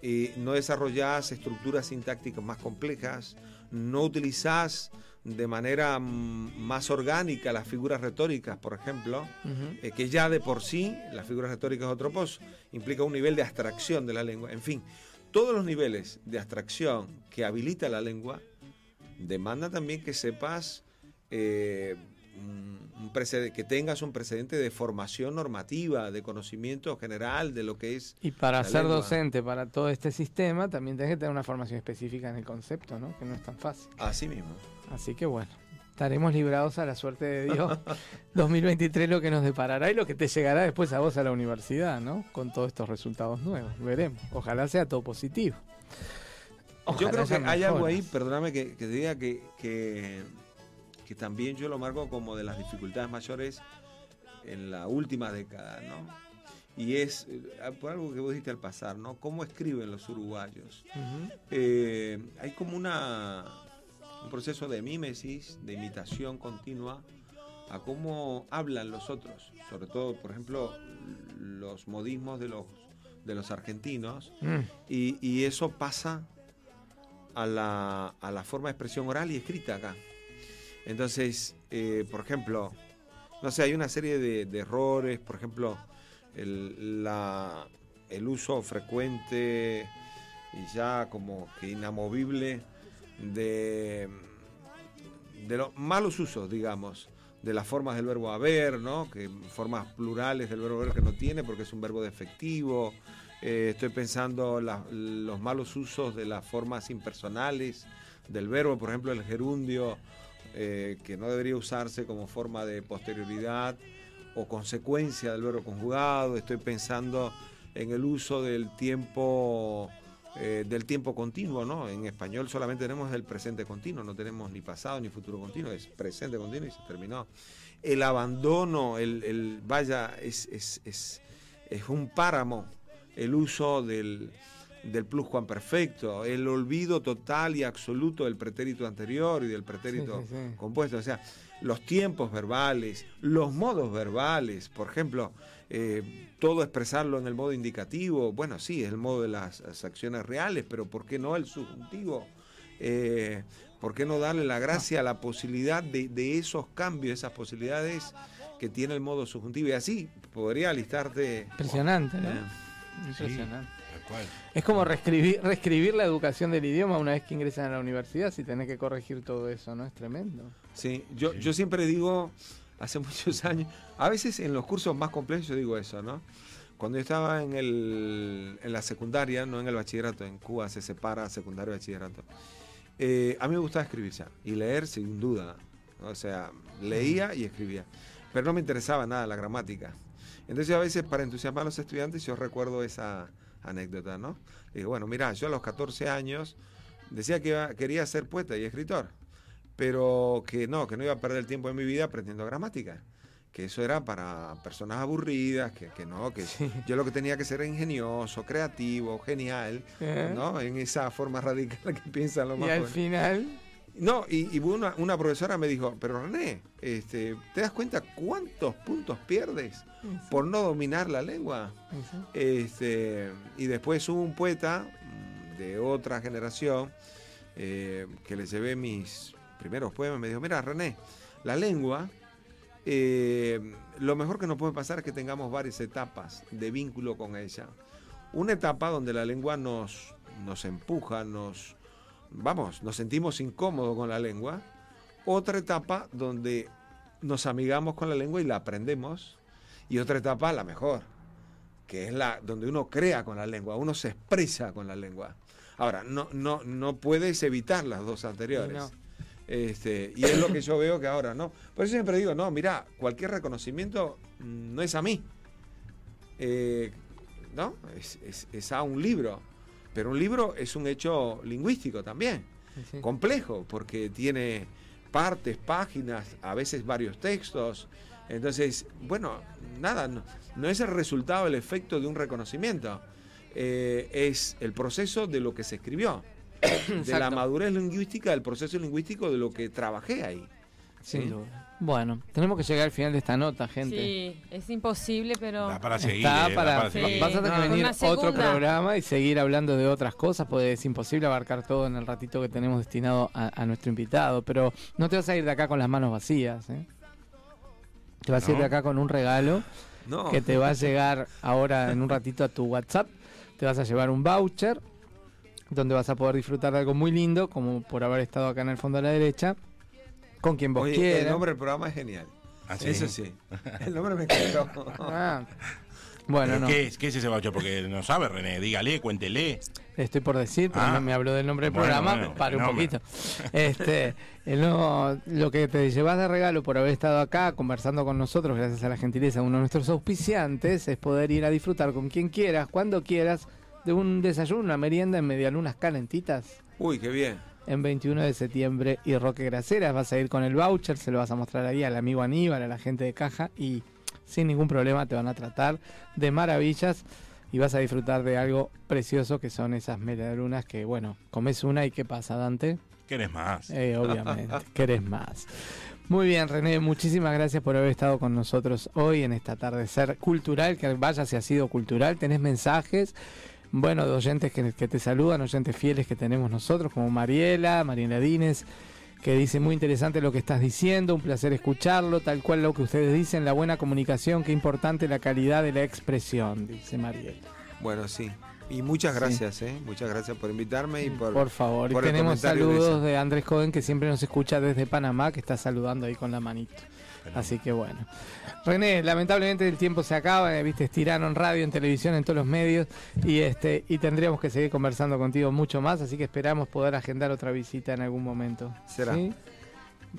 y no desarrollas estructuras sintácticas más complejas, no utilizás de manera mm, más orgánica las figuras retóricas, por ejemplo, eh, que ya de por sí, las figuras retóricas de Otropos, implica un nivel de abstracción de la lengua. En fin, todos los niveles de abstracción que habilita la lengua demandan también que sepas, eh, un- un que tengas un precedente de formación normativa, de conocimiento general de lo que es. Y para ser lengua. docente para todo este sistema, también tenés que tener una formación específica en el concepto, ¿no? Que no es tan fácil. Así mismo. Así que bueno, estaremos librados a la suerte de Dios. 2023 lo que nos deparará y lo que te llegará después a vos a la universidad, ¿no? Con todos estos resultados nuevos. Veremos. Ojalá sea todo positivo. Yo creo que hay algo ahí, perdóname que, que te diga que, que, que también yo lo marco como de las dificultades mayores en la última década, ¿no? Y es eh, por algo que vos dijiste al pasar, ¿no? ¿Cómo escriben los uruguayos? Eh, hay como una, un proceso de mímesis, de imitación continua a cómo hablan los otros, sobre todo, por ejemplo, los modismos de los, de los argentinos, Mm. y, y eso pasa a la, a la forma de expresión oral y escrita acá. Entonces, eh, por ejemplo, no sé, hay una serie de, errores, por ejemplo, el, uso frecuente y ya como que inamovible de, de los malos usos, digamos, de las formas del verbo haber, ¿no? Que formas plurales del verbo haber que no tiene porque es un verbo defectivo. Eh, estoy pensando los malos usos de las formas impersonales del verbo, por ejemplo, el gerundio, eh, que no debería usarse como forma de posterioridad o consecuencia del verbo conjugado. Estoy pensando en el uso del tiempo eh, del tiempo continuo, ¿no? En español solamente tenemos el presente continuo, no tenemos ni pasado ni futuro continuo, es presente continuo y se terminó. El abandono, el, el- vaya, es, es, es, es un páramo el uso del, del pluscuamperfecto, el olvido total y absoluto del pretérito anterior y del pretérito Sí, sí, sí. compuesto. O sea, los tiempos verbales, los modos verbales, por ejemplo, eh, todo expresarlo en el modo indicativo, bueno, sí, es el modo de las, las acciones reales, pero ¿por qué no el subjuntivo? Eh, ¿Por qué no darle la gracia a la posibilidad de, de esos cambios, esas posibilidades que tiene el modo subjuntivo? Y así podría listarte... Impresionante, ¿no? Eh, Impresionante. Cual. Es como reescribir, reescribir la educación del idioma una vez que ingresan a la universidad, si tenés que corregir todo eso, ¿no? Es tremendo. Sí, yo, yo siempre digo, hace muchos años, a veces en los cursos más complejos yo digo eso, ¿no? Cuando yo estaba en, el, en la secundaria, no en el bachillerato, en Cuba se separa secundario y bachillerato, eh, a mí me gustaba escribir ya, y leer sin duda, o sea, leía y escribía, pero no me interesaba nada la gramática. Entonces a veces para entusiasmar a los estudiantes yo recuerdo esa anécdota, ¿no? Digo, bueno, mira, yo a los 14 años decía que iba- quería ser poeta y escritor pero que no, que no iba a perder el tiempo de mi vida aprendiendo gramática. Que eso era para personas aburridas, que, que no, que yo lo que tenía que ser era ingenioso, creativo, genial. ¿no? En esa forma radical que piensan los Y más al jóvenes. final, No, y, y una, una profesora me dijo, pero René, este, ¿te das cuenta cuántos puntos pierdes por no dominar la lengua? Este, y después hubo un poeta mm, de otra generación eh, que le llevé mis primeros poemas. Me dijo, mira, René, la lengua, eh, lo mejor que nos puede pasar es que tengamos varias etapas de vínculo con ella. Una etapa donde la lengua nos, nos empuja, nos, vamos, nos sentimos incómodos con la lengua. Otra etapa donde nos amigamos con la lengua y la aprendemos. Y otra etapa, la mejor, que es la donde uno crea con la lengua, uno se expresa con la lengua. Ahora, no, no, no puedes evitar las dos anteriores. no. Este, y es lo que yo veo que ahora no. Por eso siempre digo, no, mira, cualquier reconocimiento no es a mí. Eh, ¿No? Es, es- es a un libro. Pero un libro es un hecho lingüístico también. Sí. Complejo, porque tiene partes, páginas, a veces varios textos. Entonces, bueno, nada, no, no es el resultado, el efecto de un reconocimiento. Eh, es el proceso de lo que se escribió. de la madurez lingüística, del proceso lingüístico de lo que trabajé ahí. sin ¿Sí? duda. Bueno, tenemos que llegar al final de esta nota, gente. Sí, es imposible, pero... Da para seguir. Está eh, da para, seguir. vas a tener No, que venir otro programa y seguir hablando de otras cosas, porque es imposible abarcar todo en el ratito que tenemos destinado a, a nuestro invitado. Pero no te vas a ir de acá con las manos vacías, ¿eh? Te vas a ir de acá con un regalo No. que te va a llegar ahora en un ratito a tu WhatsApp. Te vas a llevar un voucher donde vas a poder disfrutar de algo muy lindo, como por haber estado acá en el fondo a la derecha, con quien vos Oye, el quieras. nombre del programa es genial. ¿Ah, sí? Eso sí. El nombre me encantó. Ah. Bueno, ¿Pero no. ¿Qué, es, ¿Qué es ese voucher? Porque no sabe, René. Dígale, cuéntele. Estoy por decir, pero Ah. no me habló del nombre del Bueno, programa, bueno, para un poquito. Este, no, lo que te llevas de regalo por haber estado acá conversando con nosotros, gracias a la gentileza de uno de nuestros auspiciantes, es poder ir a disfrutar con quien quieras, cuando quieras, de un desayuno, una merienda en medialunas calentitas Uy, qué bien. En 21 de septiembre y Roque Graceras. Vas a ir con el voucher, se lo vas a mostrar ahí al amigo Aníbal, a la gente de caja y sin ningún problema te van a tratar de maravillas y vas a disfrutar de algo precioso que son esas medialunas que, bueno, comes una y ¿qué pasa, Dante? ¿Quieres más? Eh, obviamente, querés más. Muy bien, René, muchísimas gracias por haber estado con nosotros hoy en este atardecer cultural, que vaya si ha sido cultural, tenés mensajes, bueno, de oyentes que, que te saludan, oyentes fieles que tenemos nosotros, como Mariela, Mariela Dínez, que dice muy interesante lo que estás diciendo, un placer escucharlo, tal cual lo que ustedes dicen, la buena comunicación, qué importante la calidad de la expresión, dice Mariela. Bueno, sí. Y muchas gracias, ¿eh? Muchas gracias por invitarme y por. Por favor, y por el tenemos saludos de Andrés Coden que siempre nos escucha desde Panamá, que está saludando ahí con la manito. Así que bueno. René, lamentablemente el tiempo se acaba, eh, viste, estiraron en radio, en televisión, en todos los medios, y este, y tendríamos que seguir conversando contigo mucho más, así que esperamos poder agendar otra visita en algún momento. Será. ¿Sí?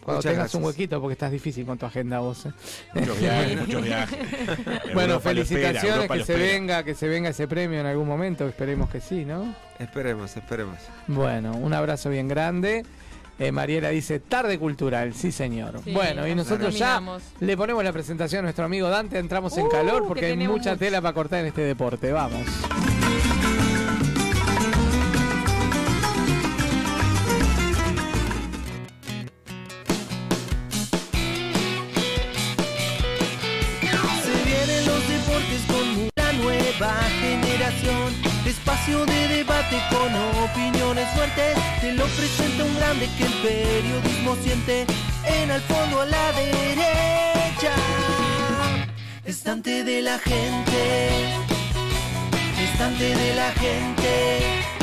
Cuando Muchas tengas un gracias. huequito, porque estás difícil con tu agenda vos. eh. Muchos viajes, muchos viajes. Bueno, Europa espera, felicitaciones, Europa que se espera. venga, que se venga ese premio en algún momento, esperemos que sí, ¿no? Esperemos, esperemos. Bueno, un abrazo bien grande. Eh, Mariela dice, tarde cultural, sí señor. Sí, bueno, y nos nosotros ya le ponemos la presentación a nuestro amigo Dante, entramos en Uh, calor que porque hay mucha mucho. tela para cortar en este deporte. Vamos. Se vienen los deportes con una nueva generación. Espacio de debate con opiniones fuertes. Te lo presenta un grande que el periodismo siente. En al fondo a la derecha. Estante de la gente. Estante de la gente.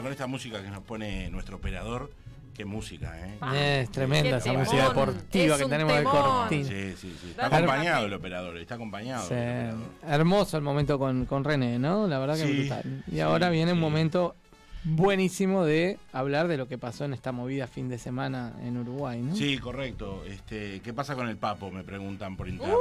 Bueno, con esta música que nos pone nuestro operador, qué música, ¿eh? Eh, es tremenda esa temón. música deportiva Es que tenemos de temón. cortina. Sí, sí, sí. Está Dale, acompañado el operador, está acompañado. Sí, el operador. Hermoso el momento con, con René, ¿no? La verdad que Sí, brutal. Y sí, ahora viene un momento buenísimo de hablar de lo que pasó en esta movida fin de semana en Uruguay, ¿no? Sí, correcto. Este, ¿Qué pasa con el Papo? Me preguntan por interno. Uh,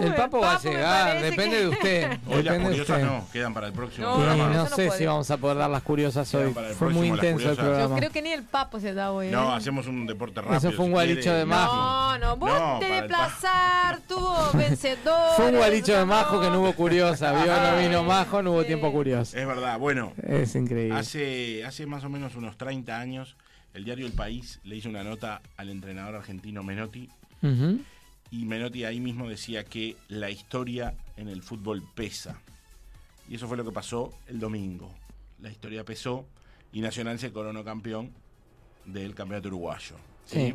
El papo va a llegar, depende que- de usted. Hoy las depende de curiosas usted. no, quedan para el próximo No, programa. no, sé si vamos a poder dar las curiosas hoy. Fue muy próximo intenso el. Yo programa. creo que ni el papo se da hoy. ¿eh? No, hacemos un deporte rápido. Eso fue un gualicho de majo. No, no, vos No, te desplazar, tuvo vencedor. Fue un gualicho de majo que no hubo curiosa, vio, no vino majo, no hubo tiempo curioso. Es verdad, bueno, Es increíble. hace, hace más o menos unos 30 años, el diario El País le hizo una nota al entrenador argentino Menotti Ujú. Y Menotti ahí mismo decía que la historia en el fútbol pesa. Y eso fue lo que pasó el domingo. La historia pesó y Nacional se coronó campeón del campeonato uruguayo. Sí.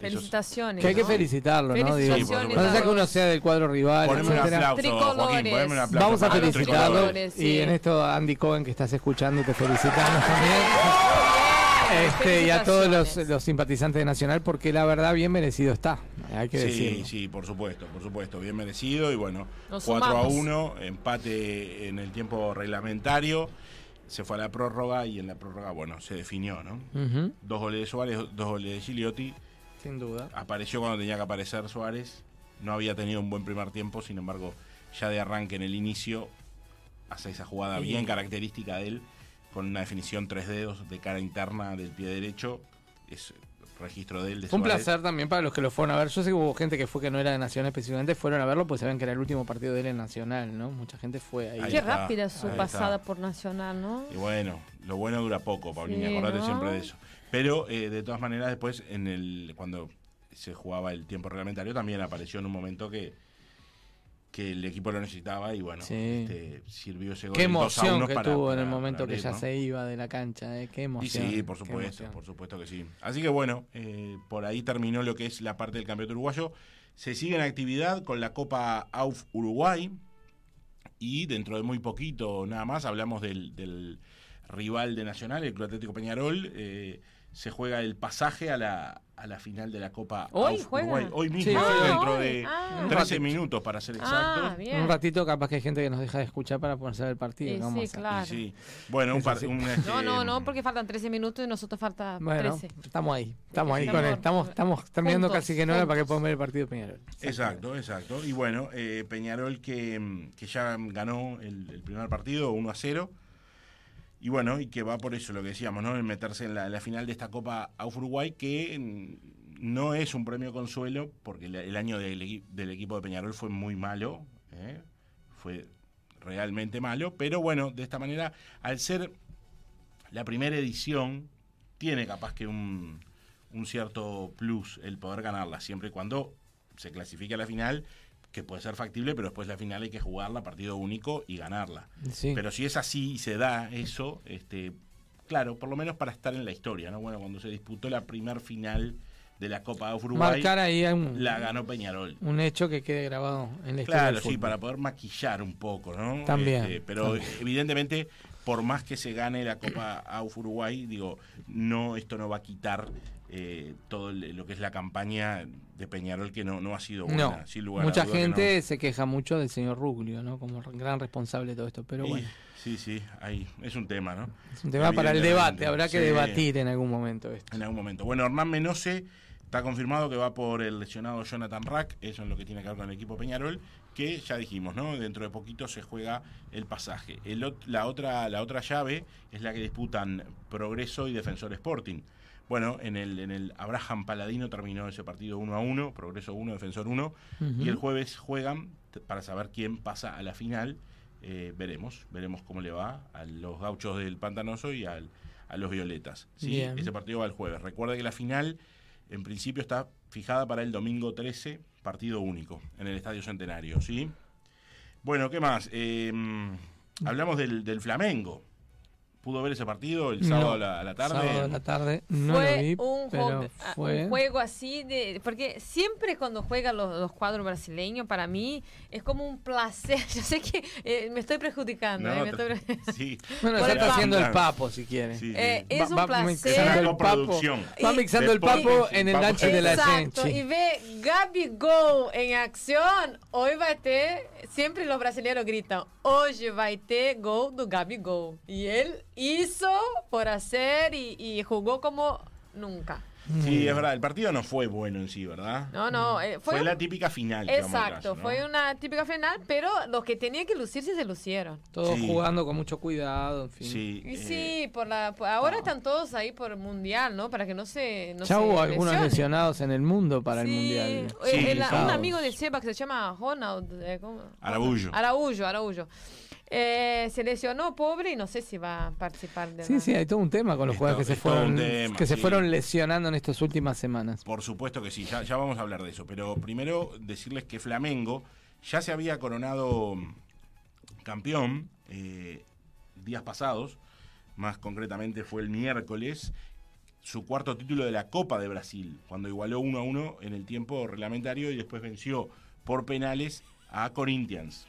Felicitaciones. Que hay que felicitarlo, ¿no? Digo, Felicitaciones no a sea que uno sea del cuadro rival, Poneme un aplauso, Joaquín, Tricolores. poneme un aplauso. Vamos a felicitarlo. Y sí. en esto, Andy Cohen, que estás escuchando, te felicitamos también. Este, y a todos los, simpatizantes de Nacional, porque la verdad, bien merecido está. Hay que Sí, decirlo. sí, por supuesto, por supuesto, bien merecido y bueno, Nos 4 a sumamos. 1, empate en el tiempo reglamentario, se fue a la prórroga y en la prórroga, bueno, se definió, ¿no? Dos goles de Suárez, dos goles de Gigliotti, Sin duda. apareció cuando tenía que aparecer Suárez, no había tenido un buen primer tiempo, sin embargo, ya de arranque en el inicio, hace esa jugada bien característica de él, con una definición tres dedos de cara interna del pie derecho, es registro de él. De Fue un Suárez. placer también para los que lo fueron a ver. Yo sé que hubo gente que fue que no era de Nacional específicamente, fueron a verlo pues saben que era el último partido de él en Nacional, ¿no? Mucha gente fue ahí. Ahí Qué está, rápida su pasada está. por Nacional, ¿no? Y bueno, lo bueno dura poco, Paulina, Sí, acordate ¿no? siempre de eso. Pero eh, de todas maneras, después, en el cuando se jugaba el tiempo reglamentario, también apareció en un momento que, que el equipo lo necesitaba y bueno, Sí. este, sirvió ese gol. Qué el 2 a emoción 1 que para- tuvo en el para- momento para que ya ¿no? se iba de la cancha, ¿eh? Qué Y emoción. sí, por supuesto, por supuesto que sí. Así que bueno, eh, por ahí terminó lo que es la parte del campeonato uruguayo. Se sigue en actividad con la Copa AUF Uruguay y dentro de muy poquito nada más hablamos del, del rival de Nacional, el Club Atlético Peñarol. eh, se juega el pasaje a la, a la final de la Copa ¿Hoy? Uruguay. Hoy mismo, Sí, hoy, dentro hoy. de Ah. 13 minutos para ser. Ah, bien. Un ratito capaz que hay gente que nos deja de escuchar para ponerse a ver el partido. Sí, ¿qué vamos a sí, claro. Y sí. Bueno, un, par- No, este, no, no, porque faltan 13 minutos y nosotros falta Bueno, 13. estamos ahí, estamos ahí Sí, con él. Estamos, estamos terminando Juntos, casi que hora para que podamos ver el partido de Peñarol. Exacto, exacto. Y bueno, eh, Peñarol que, que ya ganó el, el primer partido 1 a 0. Y bueno, y que va por eso lo que decíamos, ¿no? En meterse en la, final de esta Copa AUF Uruguay, que no es un premio consuelo, porque el, el año del equipo de Peñarol fue muy malo, ¿eh? fue realmente malo, pero bueno, de esta manera, al ser la primera edición, tiene capaz que un, un cierto plus el poder ganarla, siempre y cuando se clasifique a la final, que puede ser factible, pero después la final hay que jugarla partido único y ganarla. Sí. Pero si es así y se da eso, este, claro, por lo menos para estar en la historia, ¿no? Bueno, cuando se disputó la primer final de la Copa de Uruguay, Marcar ahí un, la ganó Peñarol. un hecho que quede grabado en la historia Claro, del sí, para poder maquillar un poco, ¿no? También, Este, pero también. evidentemente, por más que se gane la Copa AUF Uruguay, digo, no, esto no va a quitar eh, todo lo que es la campaña de Peñarol, que no, no ha sido buena, No, sin lugar a mucha duda que gente se queja mucho del señor Ruglio, ¿no? Como gran responsable de todo esto, pero Y- bueno, Sí, sí, ahí es un tema, ¿no? es un tema para el debate, habrá que sí. debatir en algún momento esto. En algún momento. Bueno, Hernán Menose está confirmado que va por el lesionado Jonathan Rack, eso es lo que tiene que ver con el equipo Peñarol, que ya dijimos, ¿no? Dentro de poquito se juega el pasaje. El la, otra, la otra llave es la que disputan Progreso y Defensor Sporting. Bueno, en el, en el Abraham Paladino terminó ese partido 1 a 1, Progreso 1, Defensor 1, Ujú. y el jueves juegan para saber quién pasa a la final. Eh, veremos, veremos cómo le va a los gauchos del Pantanoso y al- a los violetas. ¿sí? Bien. Ese partido va el jueves. Recuerda que la final, en principio, está fijada para el domingo 13, partido único, en el Estadio Centenario. ¿sí? Bueno, ¿qué más? Eh, hablamos del, del Flamengo. ¿Pudo ver ese partido el sábado No, a, la, a la tarde? Sábado a la tarde, no fue lo vi, un, pero juego, ah, fue... un juego así de porque siempre cuando juegan los, los cuadros brasileños para mí es como un placer yo sé que eh, me estoy perjudicando No, eh, me estoy- sí. Bueno, el está haciendo el papo, si quiere. Sí, sí. Eh, es Va- un va placer mixando el papo, Coproducción. va Y- mixando el papo en el lanche de la Exacto, gente. y ve Gabigol en acción, hoy va a ter, siempre los brasileños gritan, hoy va a ter gol do Gabigol. Y él hizo por hacer y, y jugó como nunca. Sí, es verdad, el partido no fue bueno en sí, ¿verdad? No, no, eh, fue, Fue un- la típica final. Exacto, atrás, ¿no? fue una típica final, pero los que tenían que lucirse se lucieron. Todos Sí. jugando con mucho cuidado, en fin. Sí, Y eh, sí, por la, por- ahora están todos ahí por el mundial, ¿no? Para que no se. No ya se hubo algunos lesionados en el mundo para el Sí, mundial. eh, Sí. el- un Complicados. amigo de Seba que se llama Ronald. eh, ¿cómo? Araújo. Araújo, Araújo. Eh, se lesionó, pobre, y no sé si va a participar de Sí, la- sí, hay todo un tema con los Esto- jugadores que se es fueron tema, que se fueron lesionando en estas últimas semanas. Por supuesto que sí, ya, ya vamos a hablar de eso. Pero primero decirles que Flamengo ya se había coronado campeón eh, días pasados, más concretamente fue el miércoles, su cuarto título de la Copa de Brasil, cuando igualó 1 a 1 en el tiempo reglamentario y después venció por penales a Corinthians.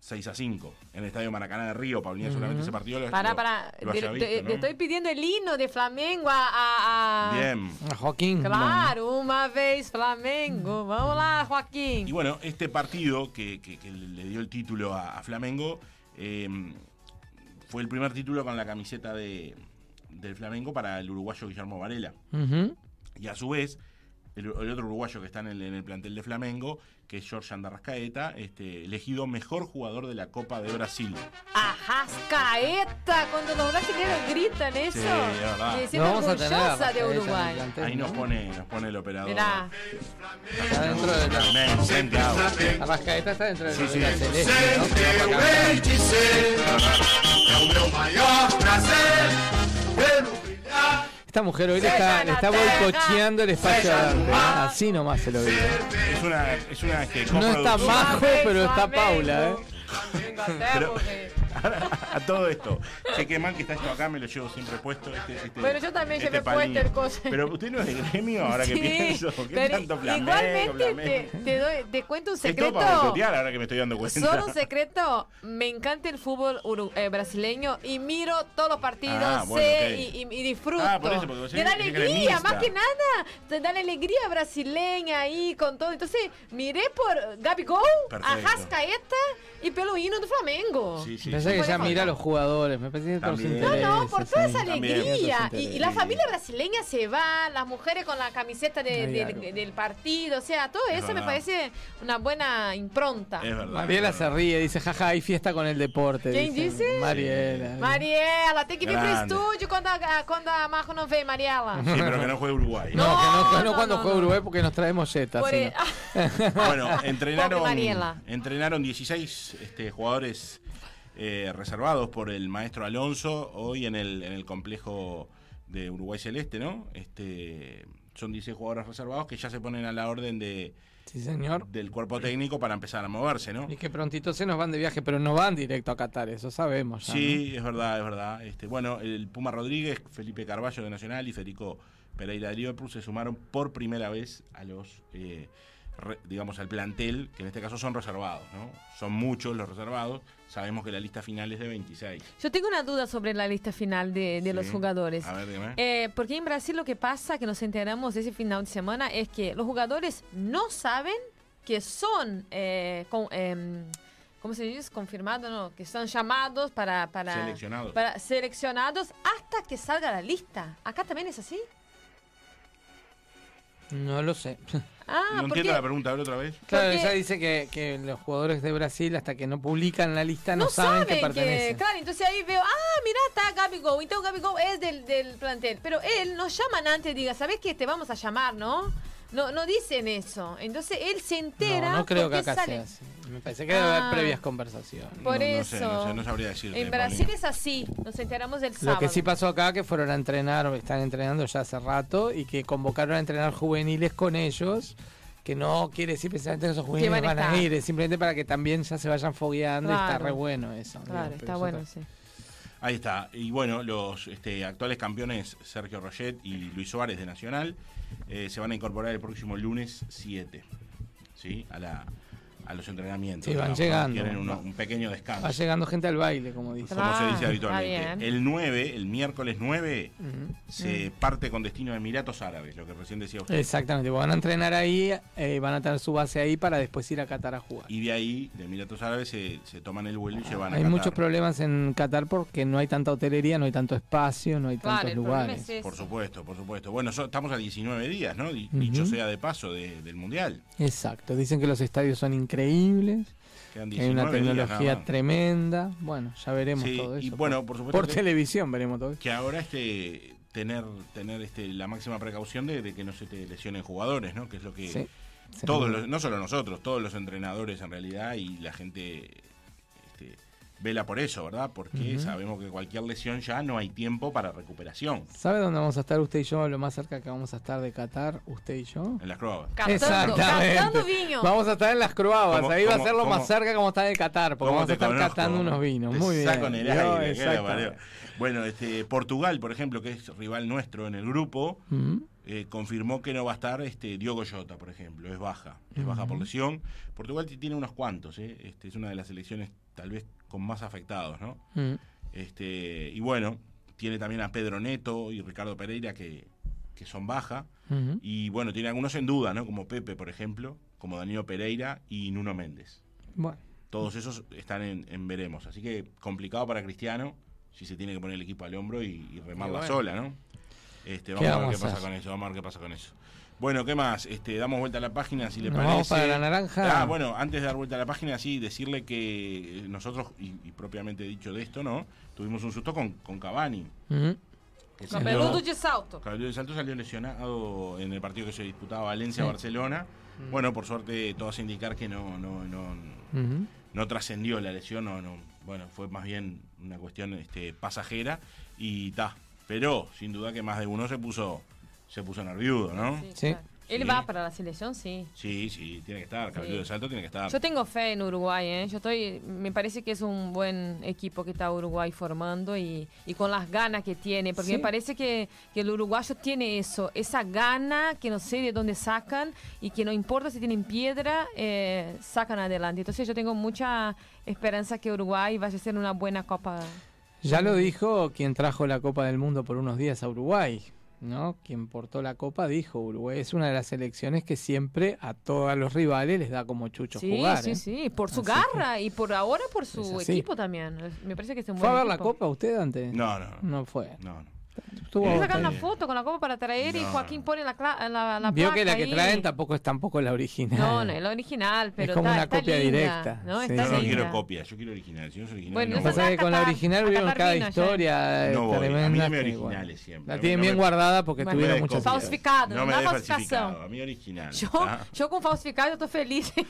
6 a 5 en el Estadio Maracaná de Río. Paulina seguramente ese partido lo, Para, lo- para. lo de- haya de- visto, ¿no? Le estoy pidiendo el himno de Flamengo a. a- a- Bien. A Joaquín. Claro, una vez Flamengo. Vamos lá, Y Joaquín. bueno, este partido que, que- que le dio el título a, a Flamengo eh, fue el primer título con la camiseta de, del Flamengo para el uruguayo Guillermo Varela. Y a su vez, el, el otro uruguayo que está en el, en el plantel de Flamengo, que es George Andarrascaeta, este, elegido mejor jugador de la Copa de Brasil. Arrascaeta, cuando los brasileños gritan eso. Sí, es verdad. Me siento vamos a tener a orgullosa de Uruguay. Ahí nos ¿no? pone, nos pone el operador. Mirá. Está dentro de la... Men. Arrascaeta está dentro de, Sí, de sí. la celeste, ¿no? Eu hei de ser é o meu maior prazer pelo brilhar Esta mujer hoy le está, le está boicoteando el espacio a Dante. ¿eh? Así nomás se lo digo. Es una, es una No está. Majo, pero está Paula, ¿eh? Pero- a todo esto, che, qué mal que está esto acá, me lo llevo siempre puesto. Este, este- Bueno, yo también este llevé puesto el coso. Pero usted no es de gremio, ahora que Sí, pienso. ¿Qué pero tanto flamenco, Igualmente flamenco? te, te doy, te cuento un secreto. para ahora que me estoy dando cuenta. Solo un secreto, me encanta el fútbol eh, brasileño y miro todos los partidos, Ah, bueno, sé ok. y, y- y disfruto. Ah, por eso, porque te da alegría, más que nada, te da la alegría brasileña ahí con todo. Entonces, miré por Gabigol, Perfecto. Arrascaeta y pelo hino do Flamengo. Sí, sí, Pensé que ya mira a los jugadores, me parece que. No, no, por toda sí. esa alegría. Y, y la familia brasileña se va, las mujeres con la camiseta de- del, partido, o sea, todo Es eso me parece una buena impronta. Es verdad. Mariela es se ríe, dice, jaja, hay fiesta con el deporte. ¿Quién dice? Mariela. Mariela, tem que quando a, quando a Marco não vem, Mariela. Sí, pero que no juegue Uruguay. No, que no, que no No, cuando no, no. Uruguay porque nos traemos jetas. El- Bueno, entrenaron, entrenaron 16 este, jugadores eh, reservados por el maestro Alonso hoy en el, en el complejo de Uruguay Celeste, ¿no? Este, son 16 jugadores reservados que ya se ponen a la orden de, Sí, señor. del cuerpo técnico para empezar a moverse, ¿no? Y que prontito se nos van de viaje, pero no van directo a Qatar, eso sabemos. ya, Sí, es verdad, es verdad. Este, bueno, el Puma Rodríguez, Felipe Carballo de Nacional y Federico Pereira de Liverpool se sumaron por primera vez a los, eh, re- digamos, al plantel, que en este caso son reservados, ¿no? Son muchos los reservados. Sabemos que la lista final es de 26. Yo tengo una duda sobre la lista final de, de los Sí. jugadores. A ver, dígame. Eh, porque en Brasil lo que pasa, que nos enteramos ese final de semana, es que los jugadores no saben que son, eh, con- em, ¿cómo se dice? Confirmados, ¿no? Que son llamados para, para, Seleccionados. para seleccionados hasta que salga la lista. ¿Acá también es así? No lo sé. Ah, no entiendo la pregunta, a ver otra vez. Claro, ella dice que, que los jugadores de Brasil, hasta que no publican la lista, no, no saben, que que, pertenecen. claro, entonces ahí veo, ah, mira, está Gabigol, entonces Gabigol es del, del plantel, pero él nos llaman antes, diga, ¿sabes qué? Te vamos a llamar, ¿no? No, no dicen eso. Entonces él se entera. No, no creo que acá sale. sea así. Me parece que debe haber Ah. previas conversaciones. Por No- no eso. sé, no sé, no sabría decirte, En Brasil Paulina. es así. Nos enteramos del sábado. Lo que sí pasó acá que fueron a entrenar, o están entrenando ya hace rato, y que convocaron a entrenar juveniles con ellos, que no quiere decir precisamente que esos juveniles van van, a ir, es simplemente para que también ya se vayan fogueando y está Claro. re bueno eso. Claro, está eso bueno, sí. Ahí está. Y bueno, los este, actuales campeones Sergio Roget y Luis Suárez de Nacional eh, se van a incorporar el próximo lunes 7 ¿sí? a, la, a los entrenamientos. Sí, van llegando. Tienen uno- un pequeño descanso. Va llegando gente al baile, como dice. como se dice Ah, habitualmente. El 9, el miércoles 9, Ujú. se parte con destino a Emiratos Árabes, lo que recién decía usted. Exactamente, van a entrenar ahí, eh, van a tener su base ahí para después ir a Qatar a jugar. Y de ahí, de Emiratos Árabes, se, se toman el vuelo y se van a Hay Qatar. muchos problemas en Qatar porque no hay tanta hotelería, no hay tanto espacio, no hay Claro, tantos lugares. es. Por supuesto, por supuesto. Bueno, so- estamos a 19 días, ¿no? Dicho sea de paso de- del Mundial. Exacto, dicen que los estadios son increíbles, Quedan que hay una 19 días nada tecnología tremenda. Bueno, ya veremos Sí, todo eso. y bueno, por supuesto por que- televisión veremos todo eso. Que ahora este tener tener este la máxima precaución de, de que no se te lesionen jugadores, ¿no? Que es lo que Sí, todos los- no solo nosotros, todos los entrenadores en realidad y la gente vela por eso, ¿verdad? Porque sabemos que cualquier lesión ya no hay tiempo para recuperación ¿Sabe dónde vamos a estar usted y yo? Lo más cerca que vamos a estar de Qatar, usted y yo. en las croabas. Captando, captando viño. Vamos a estar en las Croabas, ¿Cómo- ahí va a ser lo cómo- más cerca como está de Qatar, porque ¿Cómo vamos a estar conozco? catando unos vinos. Te Muy bien. saco en el Yo, aire, ¿qué le exactamente. Bueno, este, Portugal, por ejemplo, que es rival nuestro en el grupo, eh, confirmó que no va a estar este Diogo Jota, por ejemplo, es baja, es baja por lesión. Portugal tiene unos cuantos, ¿eh? este, es una de las selecciones tal vez con más afectados, ¿no? Mm. Este, y bueno, tiene también a Pedro Neto y Ricardo Pereira que, que son baja. Y bueno, tiene algunos en duda, ¿no? Como Pepe, por ejemplo, como Danilo Pereira y Nuno Méndez. Bueno, Todos esos están en, en veremos. Así que complicado para Cristiano si se tiene que poner el equipo al hombro y, y remarla bueno. sola, ¿no? Este, ¿Qué vamos a ver qué pasa con eso, vamos a ver qué pasa con eso. Bueno, ¿qué más? Este, damos vuelta a la página si le Nos parece. vamos para la naranja. Ah, bueno, antes de dar vuelta a la página, sí, decirle que eh, nosotros, y, y propiamente dicho de esto, ¿no? Tuvimos un susto con, con Cavani. Con peludo de salto. Salto salió lesionado en el partido que se disputaba Sí. Valencia-Barcelona. Bueno, por suerte todo hace indicar que no, no, no, no trascendió la lesión, no, no, bueno, fue más bien una cuestión este, pasajera y ta. Pero sin duda que más de uno se puso, se puso nerviudo, ¿no? Sí. claro. Él Sí. va para la selección, sí. Sí, sí, tiene que estar, Caballo Sí. de Salto tiene que estar. Yo tengo fe en Uruguay, ¿eh? Yo estoy, me parece que es un buen equipo que está Uruguay formando y, y con las ganas que tiene, porque Sí. me parece que, que el uruguayo tiene eso, esa gana que no sé de dónde sacan y que no importa si tienen piedra, eh, sacan adelante. Entonces yo tengo mucha esperanza que Uruguay vaya a ser una buena copa. Ya lo dijo quien trajo la Copa del Mundo por unos días a Uruguay, ¿no? Quien portó la Copa dijo, Uruguay es una de las selecciones que siempre a todos los rivales les da como chucho Sí, jugar. sí, ¿eh? sí, por su Así garra y por ahora por su equipo también. Me parece que es un ¿Fue a ver la. Copa usted antes? No, no, no. No fue. no, no. Estuvo Eh, sacar una foto con la copa para traer y No. Joaquín pone la, la, la Vio que la placa que ahí. traen tampoco es tampoco la original. No, no es la original, pero como está, una está copia linda, directa. ¿no? Sí, Está Yo no linda. quiero copia, yo quiero original. Si no es original, Bueno, no. Lo que pasa es que con la original vieron cada vino historia eh, No voy, a mí originales bueno, siempre. La tienen No bien me- guardada porque Bueno, tuvieron muchas. Falsificado, No me una falsificación. a mí original. Yo, yo con falsificado estoy feliz.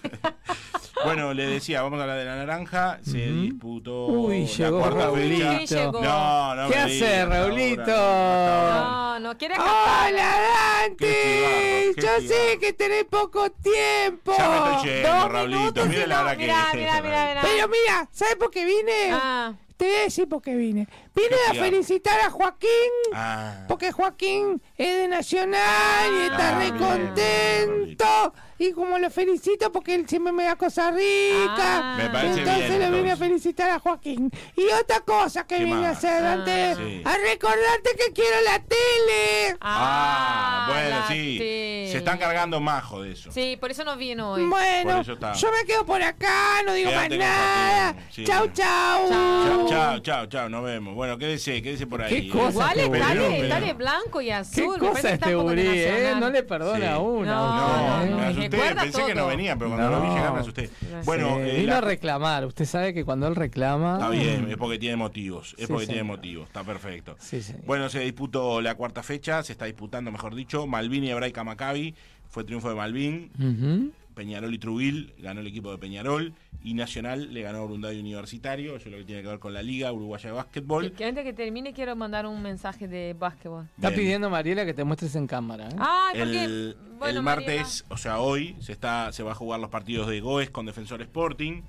Bueno, le decía, vamos a hablar de la naranja. Se disputó Uy, llegó Raulito. No, no ¿Qué hace, Raulito? No, No, quiere cantar. ¡Hola, Dante! Chivarro, Yo sé que tenés poco tiempo. Ya me estoy yendo, Dos Raulito. minutos y Mira la no, hora que mira, es. mira, mira, mira. Pero mira, ¿sabes por qué vine? Ah, Te voy a decir por qué vine. Vine a felicitar a Joaquín. Ah, Porque Joaquín es de Nacional y está Ah, re bien, contento. Y como lo felicito porque él siempre me da cosas ricas. Ah. Me parece entonces bien, le vine a entonces. felicitar a Joaquín. Y otra cosa que ¿Qué vine a más? hacer Ah. antes, Sí. a recordarte que quiero la tele. ah, bueno, sí. tele. Se están cargando majo de eso. Sí, por eso no vino hoy. Bueno, yo me quedo por acá, no digo Quédate más nada. Sí. Chau, chau. Chao, chao, chao, chao, nos vemos. Bueno, quédese, quédese por ahí. Qué cosa Igual este está Pero, de, pero- está de blanco y Qué azul. me cosa este gurí, ¿eh? No le perdona Sí. a una. No, No, ¿eh? me no, asusté, recuerda pensé que no venía, pero cuando lo vi No. llegar me asusté. Bueno, Sí, eh, vino la- a reclamar. Usted sabe que cuando él reclama. Está bien, es porque tiene motivos. Es Sí, porque tiene motivos, está perfecto. Bueno, se disputó la cuarta fecha, se está disputando, mejor dicho, Malvin y Hebraica Maccabi. Fue triunfo de Malvin. Peñarol y Trubil ganó el equipo de Peñarol. Y Nacional le ganó a Universitario. Eso es lo que tiene que ver con la Liga Uruguaya de Básquetbol. Que, que antes que termine quiero mandar un mensaje de básquetbol. Está Bien. pidiendo Mariela que te muestres en cámara. ¿eh? Ay, porque El, bueno, el Mariela- martes, o sea, hoy, se está se va a jugar los partidos de Goes con Defensor Sporting.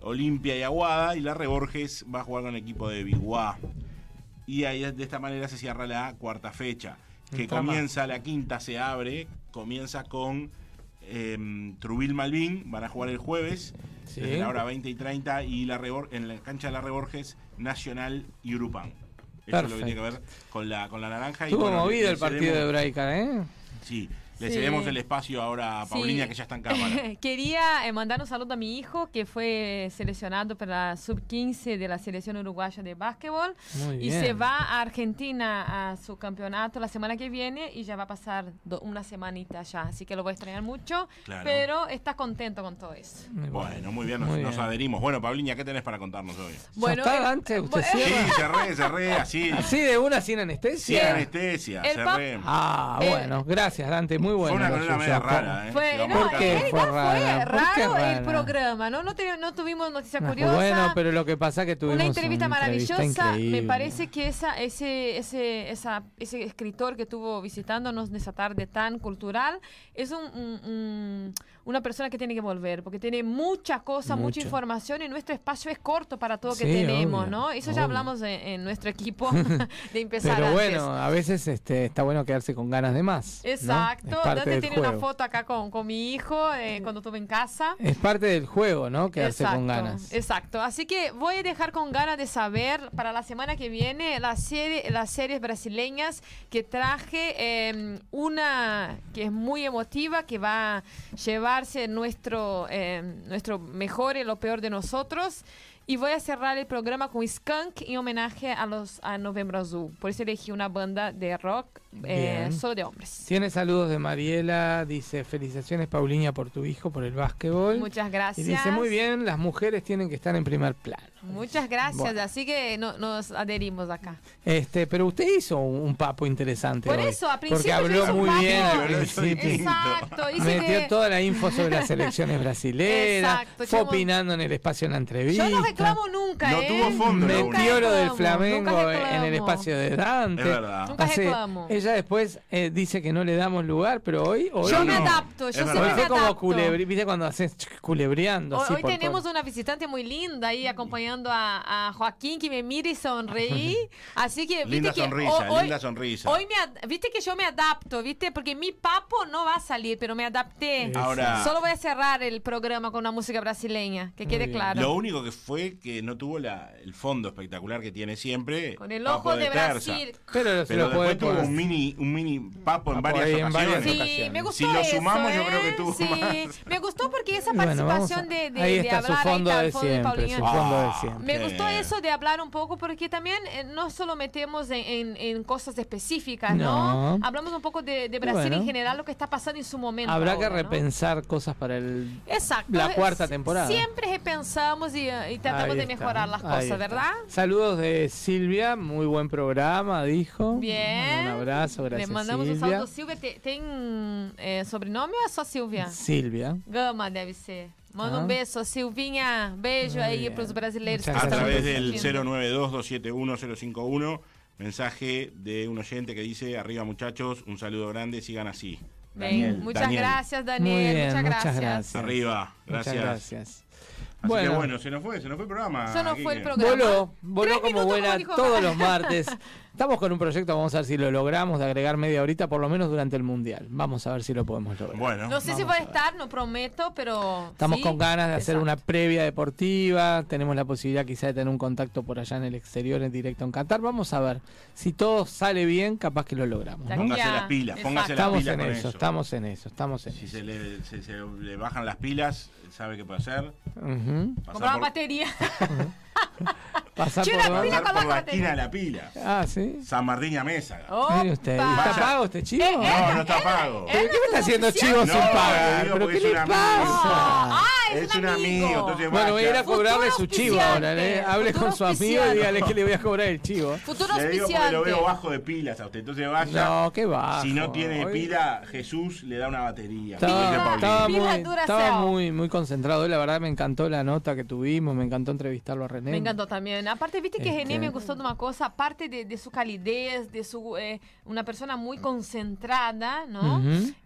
Olimpia y Aguada, y la Reborges va a jugar con el equipo de Biguá. Y ahí de esta manera se cierra la cuarta fecha, que comienza, la quinta se abre, comienza con em, Trubil Malvin, van a jugar el jueves, Sí. desde la hora 20 y 30, y la Rebor- en la cancha de la Reborges, Nacional y Urupán. Eso es lo que tiene que ver con la, con la naranja. y Estuvo bueno, movido le el partido de Hebraica, ¿eh? Sí, le Sí. cedemos el espacio ahora a Sí. Paulina, que ya está en cámara. Quería eh, mandar un saludo a mi hijo que fue seleccionado para la sub-15 de la selección uruguaya de básquetbol Muy y bien. se va a Argentina a su campeonato la semana que viene y ya va a pasar una semanita allá, así que lo voy a extrañar mucho, Claro. pero está contento con todo eso. Muy Bueno, muy bien, nos, Muy nos bien. adherimos. Bueno, Paulina, ¿qué tenés para contarnos hoy? Bueno, está, eh, Dante? ¿Usted bueno, Sí, cerré, cerré, así. ¿Así de una sin Sin anestesia? anestesia, El pap- cerré. Ah, Eh, bueno, gracias Dante, muy bueno. Fue una columna media rara, ¿eh? Fue, no, ¿Por qué en fue qué raro el programa, ¿no? No, te- no tuvimos noticias Ah, curiosas. Bueno, pero lo que pasa es que tuvimos Una entrevista maravillosa. Me parece que esa, ese, ese, esa, ese escritor que estuvo visitándonos en esa tarde tan cultural es un, un- un- una persona que tiene que volver, porque tiene mucha cosa, mucha información y nuestro espacio es corto para todo lo que tenemos, obvio, ¿no? Eso obvio. ya hablamos en, en nuestro equipo de empezar Pero antes. bueno, a veces este, está bueno quedarse con ganas de más. ¿no? Exacto. Parte Dante del tiene una juego. foto acá con, con mi hijo eh, cuando estuve en casa. Es parte del juego, ¿no? Quedarse con Exacto, ganas. Exacto. Así que voy a dejar con ganas de saber para la semana que viene la serie, las series brasileñas que traje eh, una que es muy emotiva que va a nuestro eh, nuestro mejor y lo peor de nosotros. Y voy a cerrar el programa con Skunk en homenaje a los a Novembro Azul. Por eso elegí una banda de rock eh, solo de hombres. Tiene saludos de Mariela, dice felicitaciones Pauliña por tu hijo, por el básquetbol. Muchas Y gracias. dice muy bien, las mujeres tienen que estar en primer plano. Muchas gracias. Bueno. Así que no- nos adherimos acá. Este, pero usted hizo un, un papo interesante Por hoy, eso, a porque principio yo habló muy papo. bien al principio. Exacto. Dice Metió que toda la info sobre las elecciones brasileras, Exacto, fue chamo. opinando en el espacio en la entrevista. yo no reclamo nunca, No ¿eh? tuvo fondo, lo del Flamengo en el espacio de Dante. Es verdad. Nunca reclamo. ella después eh, dice que no le damos lugar, pero hoy, hoy Yo no. me adapto, yo siempre Hoy me fue como adapto. culebri, ¿viste cuando haces culebreando? Hoy, así hoy por tenemos todo? una visitante muy linda ahí acompañando a, a Joaquín que me mira y sonreí. Así que, viste Linda que sonrisa, ho- hoy, linda sonrisa. Hoy me ad- viste que yo me adapto, viste, porque mi papo no va a salir, pero me adapté. Ahora- Solo voy a cerrar el programa con una música brasileña, que quede claro. Lo único que fue que no tuvo la, el fondo espectacular que tiene siempre. Con el ojo de, terza. Brasil. Pero, se Pero lo puede después tuvo un mini, un mini papo en Papo varias en varias ocasiones. Sí, ocasiones. me gustó Si lo eso, sumamos, yo ¿eh? creo que tuvo Sí, más. me gustó porque esa Bueno, participación a- de, de, ahí de está su hablar fondo ahí está de el fondo de siempre, Paulina. su fondo de Ah, siempre. Me gustó eso de hablar un poco porque también eh, no solo metemos en, en- en cosas específicas, ¿no? No. Hablamos un poco de, de Brasil Bueno. en general, lo que está pasando en su momento. Habrá que ahora, ¿no? repensar cosas para el... Exacto. la cuarta temporada. Siempre repensamos y, eh, y tratamos Ahí de está, mejorar las cosas, está. ¿verdad? Saludos de Silvia, muy buen programa, dijo. Bien. Un abrazo, gracias Le mandamos Silvia. un saludo. Silvia, te- ¿tem eh, sobrenome ou é só Silvia? Silvia. Gama deve ser. Manda Ah. um beijo, Silvinha. Beijo Muy aí bien. para os brasileiros Muchas A través del assistindo. 092-271-051 mensaje de un oyente que dice, arriba muchachos, un saludo grande, sigan así. Ven, Daniel, muchas Daniel. gracias, Muy Daniel. bien, muchas muchas gracias. gracias. Arriba, Muchas gracias. Así Bueno. que bueno, se nos fue, se nos fue el programa. Eso no fue el programa. Voló, voló como dijo todos los martes. Estamos con un proyecto, vamos a ver si lo logramos, de agregar media horita, por lo menos durante el Mundial. Vamos a ver si lo podemos lograr. Bueno, No sé si va a estar, no prometo, pero. Estamos sí. con ganas de hacer Exacto. una previa deportiva, tenemos la posibilidad quizá de tener un contacto por allá en el exterior, en directo en Qatar. Vamos a ver, si todo sale bien, capaz que lo logramos. Póngase las pilas, Exacto. póngase las Estamos pilas en con eso, eso. estamos en eso, estamos en Si eso. se le, se- se le bajan las pilas, sabe qué puede hacer. Comprar por, batería. Pasar por la pila pasar con por la la esquina de la pila. Ah, sí. San Martín y Mesa. Mire usted, Opa. ¿está pago este chivo? Eh, eh, No, no está pago. ¿Pero qué me está haciendo chivo No, sin pagar? ¿Pero porque qué es le un amigo. pasa? Ah, es, Es un amigo, entonces Bueno, voy a ir a cobrarle su chivo ahora, ¿eh? Hable futuro con su amigo y dígale que le voy a cobrar el chivo. Futuro Le digo porque lo veo bajo de pilas a usted. Entonces vaya. No, qué bajo. Si no tiene Hoy- pila, Jesús le da una batería. Estaba, muy concentrado. La verdad me encantó la nota que tuvimos, me encantó entrevistarlo a René. Me encantó también. Aparte, viste que Este- René me gustó de una cosa, aparte de, de su calidez, de su eh, una persona muy concentrada, ¿no?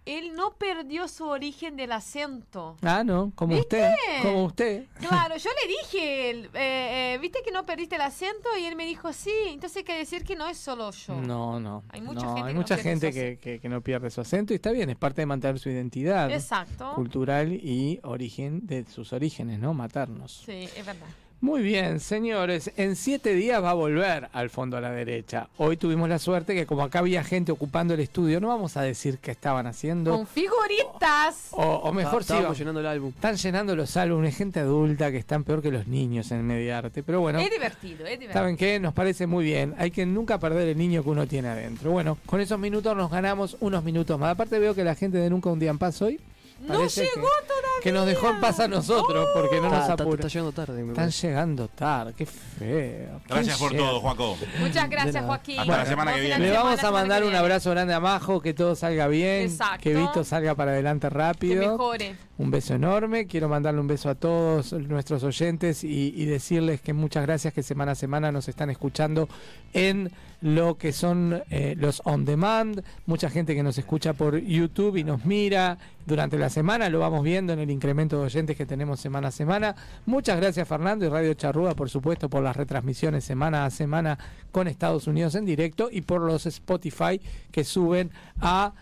Él no perdió su origen del acento. Ah, no, como ¿Viste? usted, como usted. Claro, yo le dije, él, eh, eh, viste que no perdiste el acento y él me dijo sí. Entonces hay que decir que no es solo yo. No, no. Hay mucha no, gente hay que no mucha pierde gente su que, que- que no pierde su acento y está bien, es parte de mantener su identidad Exacto. cultural y origen de sus orígenes, ¿no? Matarnos. Sí, es verdad. Muy bien, señores. En siete días va a volver al fondo a la derecha. Hoy tuvimos la suerte que como acá había gente ocupando el estudio, no vamos a decir qué estaban haciendo. Con figuritas. O, o mejor sí, va- llenando el álbum. están llenando los álbumes, gente adulta que están peor que los niños en Mediarte. Pero bueno, Es divertido, es divertido. ¿saben qué? Nos parece muy bien. Hay que nunca perder el niño que uno tiene adentro. Bueno, con esos minutos nos ganamos unos minutos más. Aparte veo que la gente de Nunca un día en paz hoy No llegó que, todavía. que nos dejó en paz a nosotros porque no Está, nos apura. está llegando tarde. me Están llegando tarde, qué feo. ¿Quién Gracias por llega? todo, Juaco. Muchas gracias. Joaquín. Hasta la semana que viene. Le vamos a mandar que un abrazo grande a Majo, que todo salga bien, Exacto. que Vito salga para adelante Que rápido. mejore. Un beso enorme, quiero mandarle un beso a todos nuestros oyentes y, y decirles que muchas gracias que semana a semana nos están escuchando en lo que son eh, los on demand, mucha gente que nos escucha por YouTube y nos mira durante la semana, lo vamos viendo en el incremento de oyentes que tenemos semana a semana. Muchas gracias Fernando y Radio Charrúa, por supuesto, por las retransmisiones semana a semana con Estados Unidos en directo y por los Spotify que suben a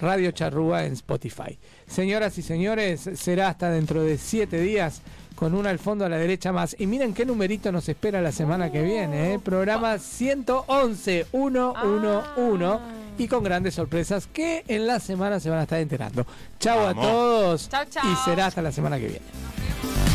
Radio Charrúa en Spotify. Señoras y señores, será hasta dentro de siete días con una al fondo a la derecha más. Y miren qué numerito nos espera la semana que viene. ¿eh? Programa 111 111 y con grandes sorpresas que en la semana se van a estar enterando. Chao a todos Chao, chao. y será hasta la semana que viene.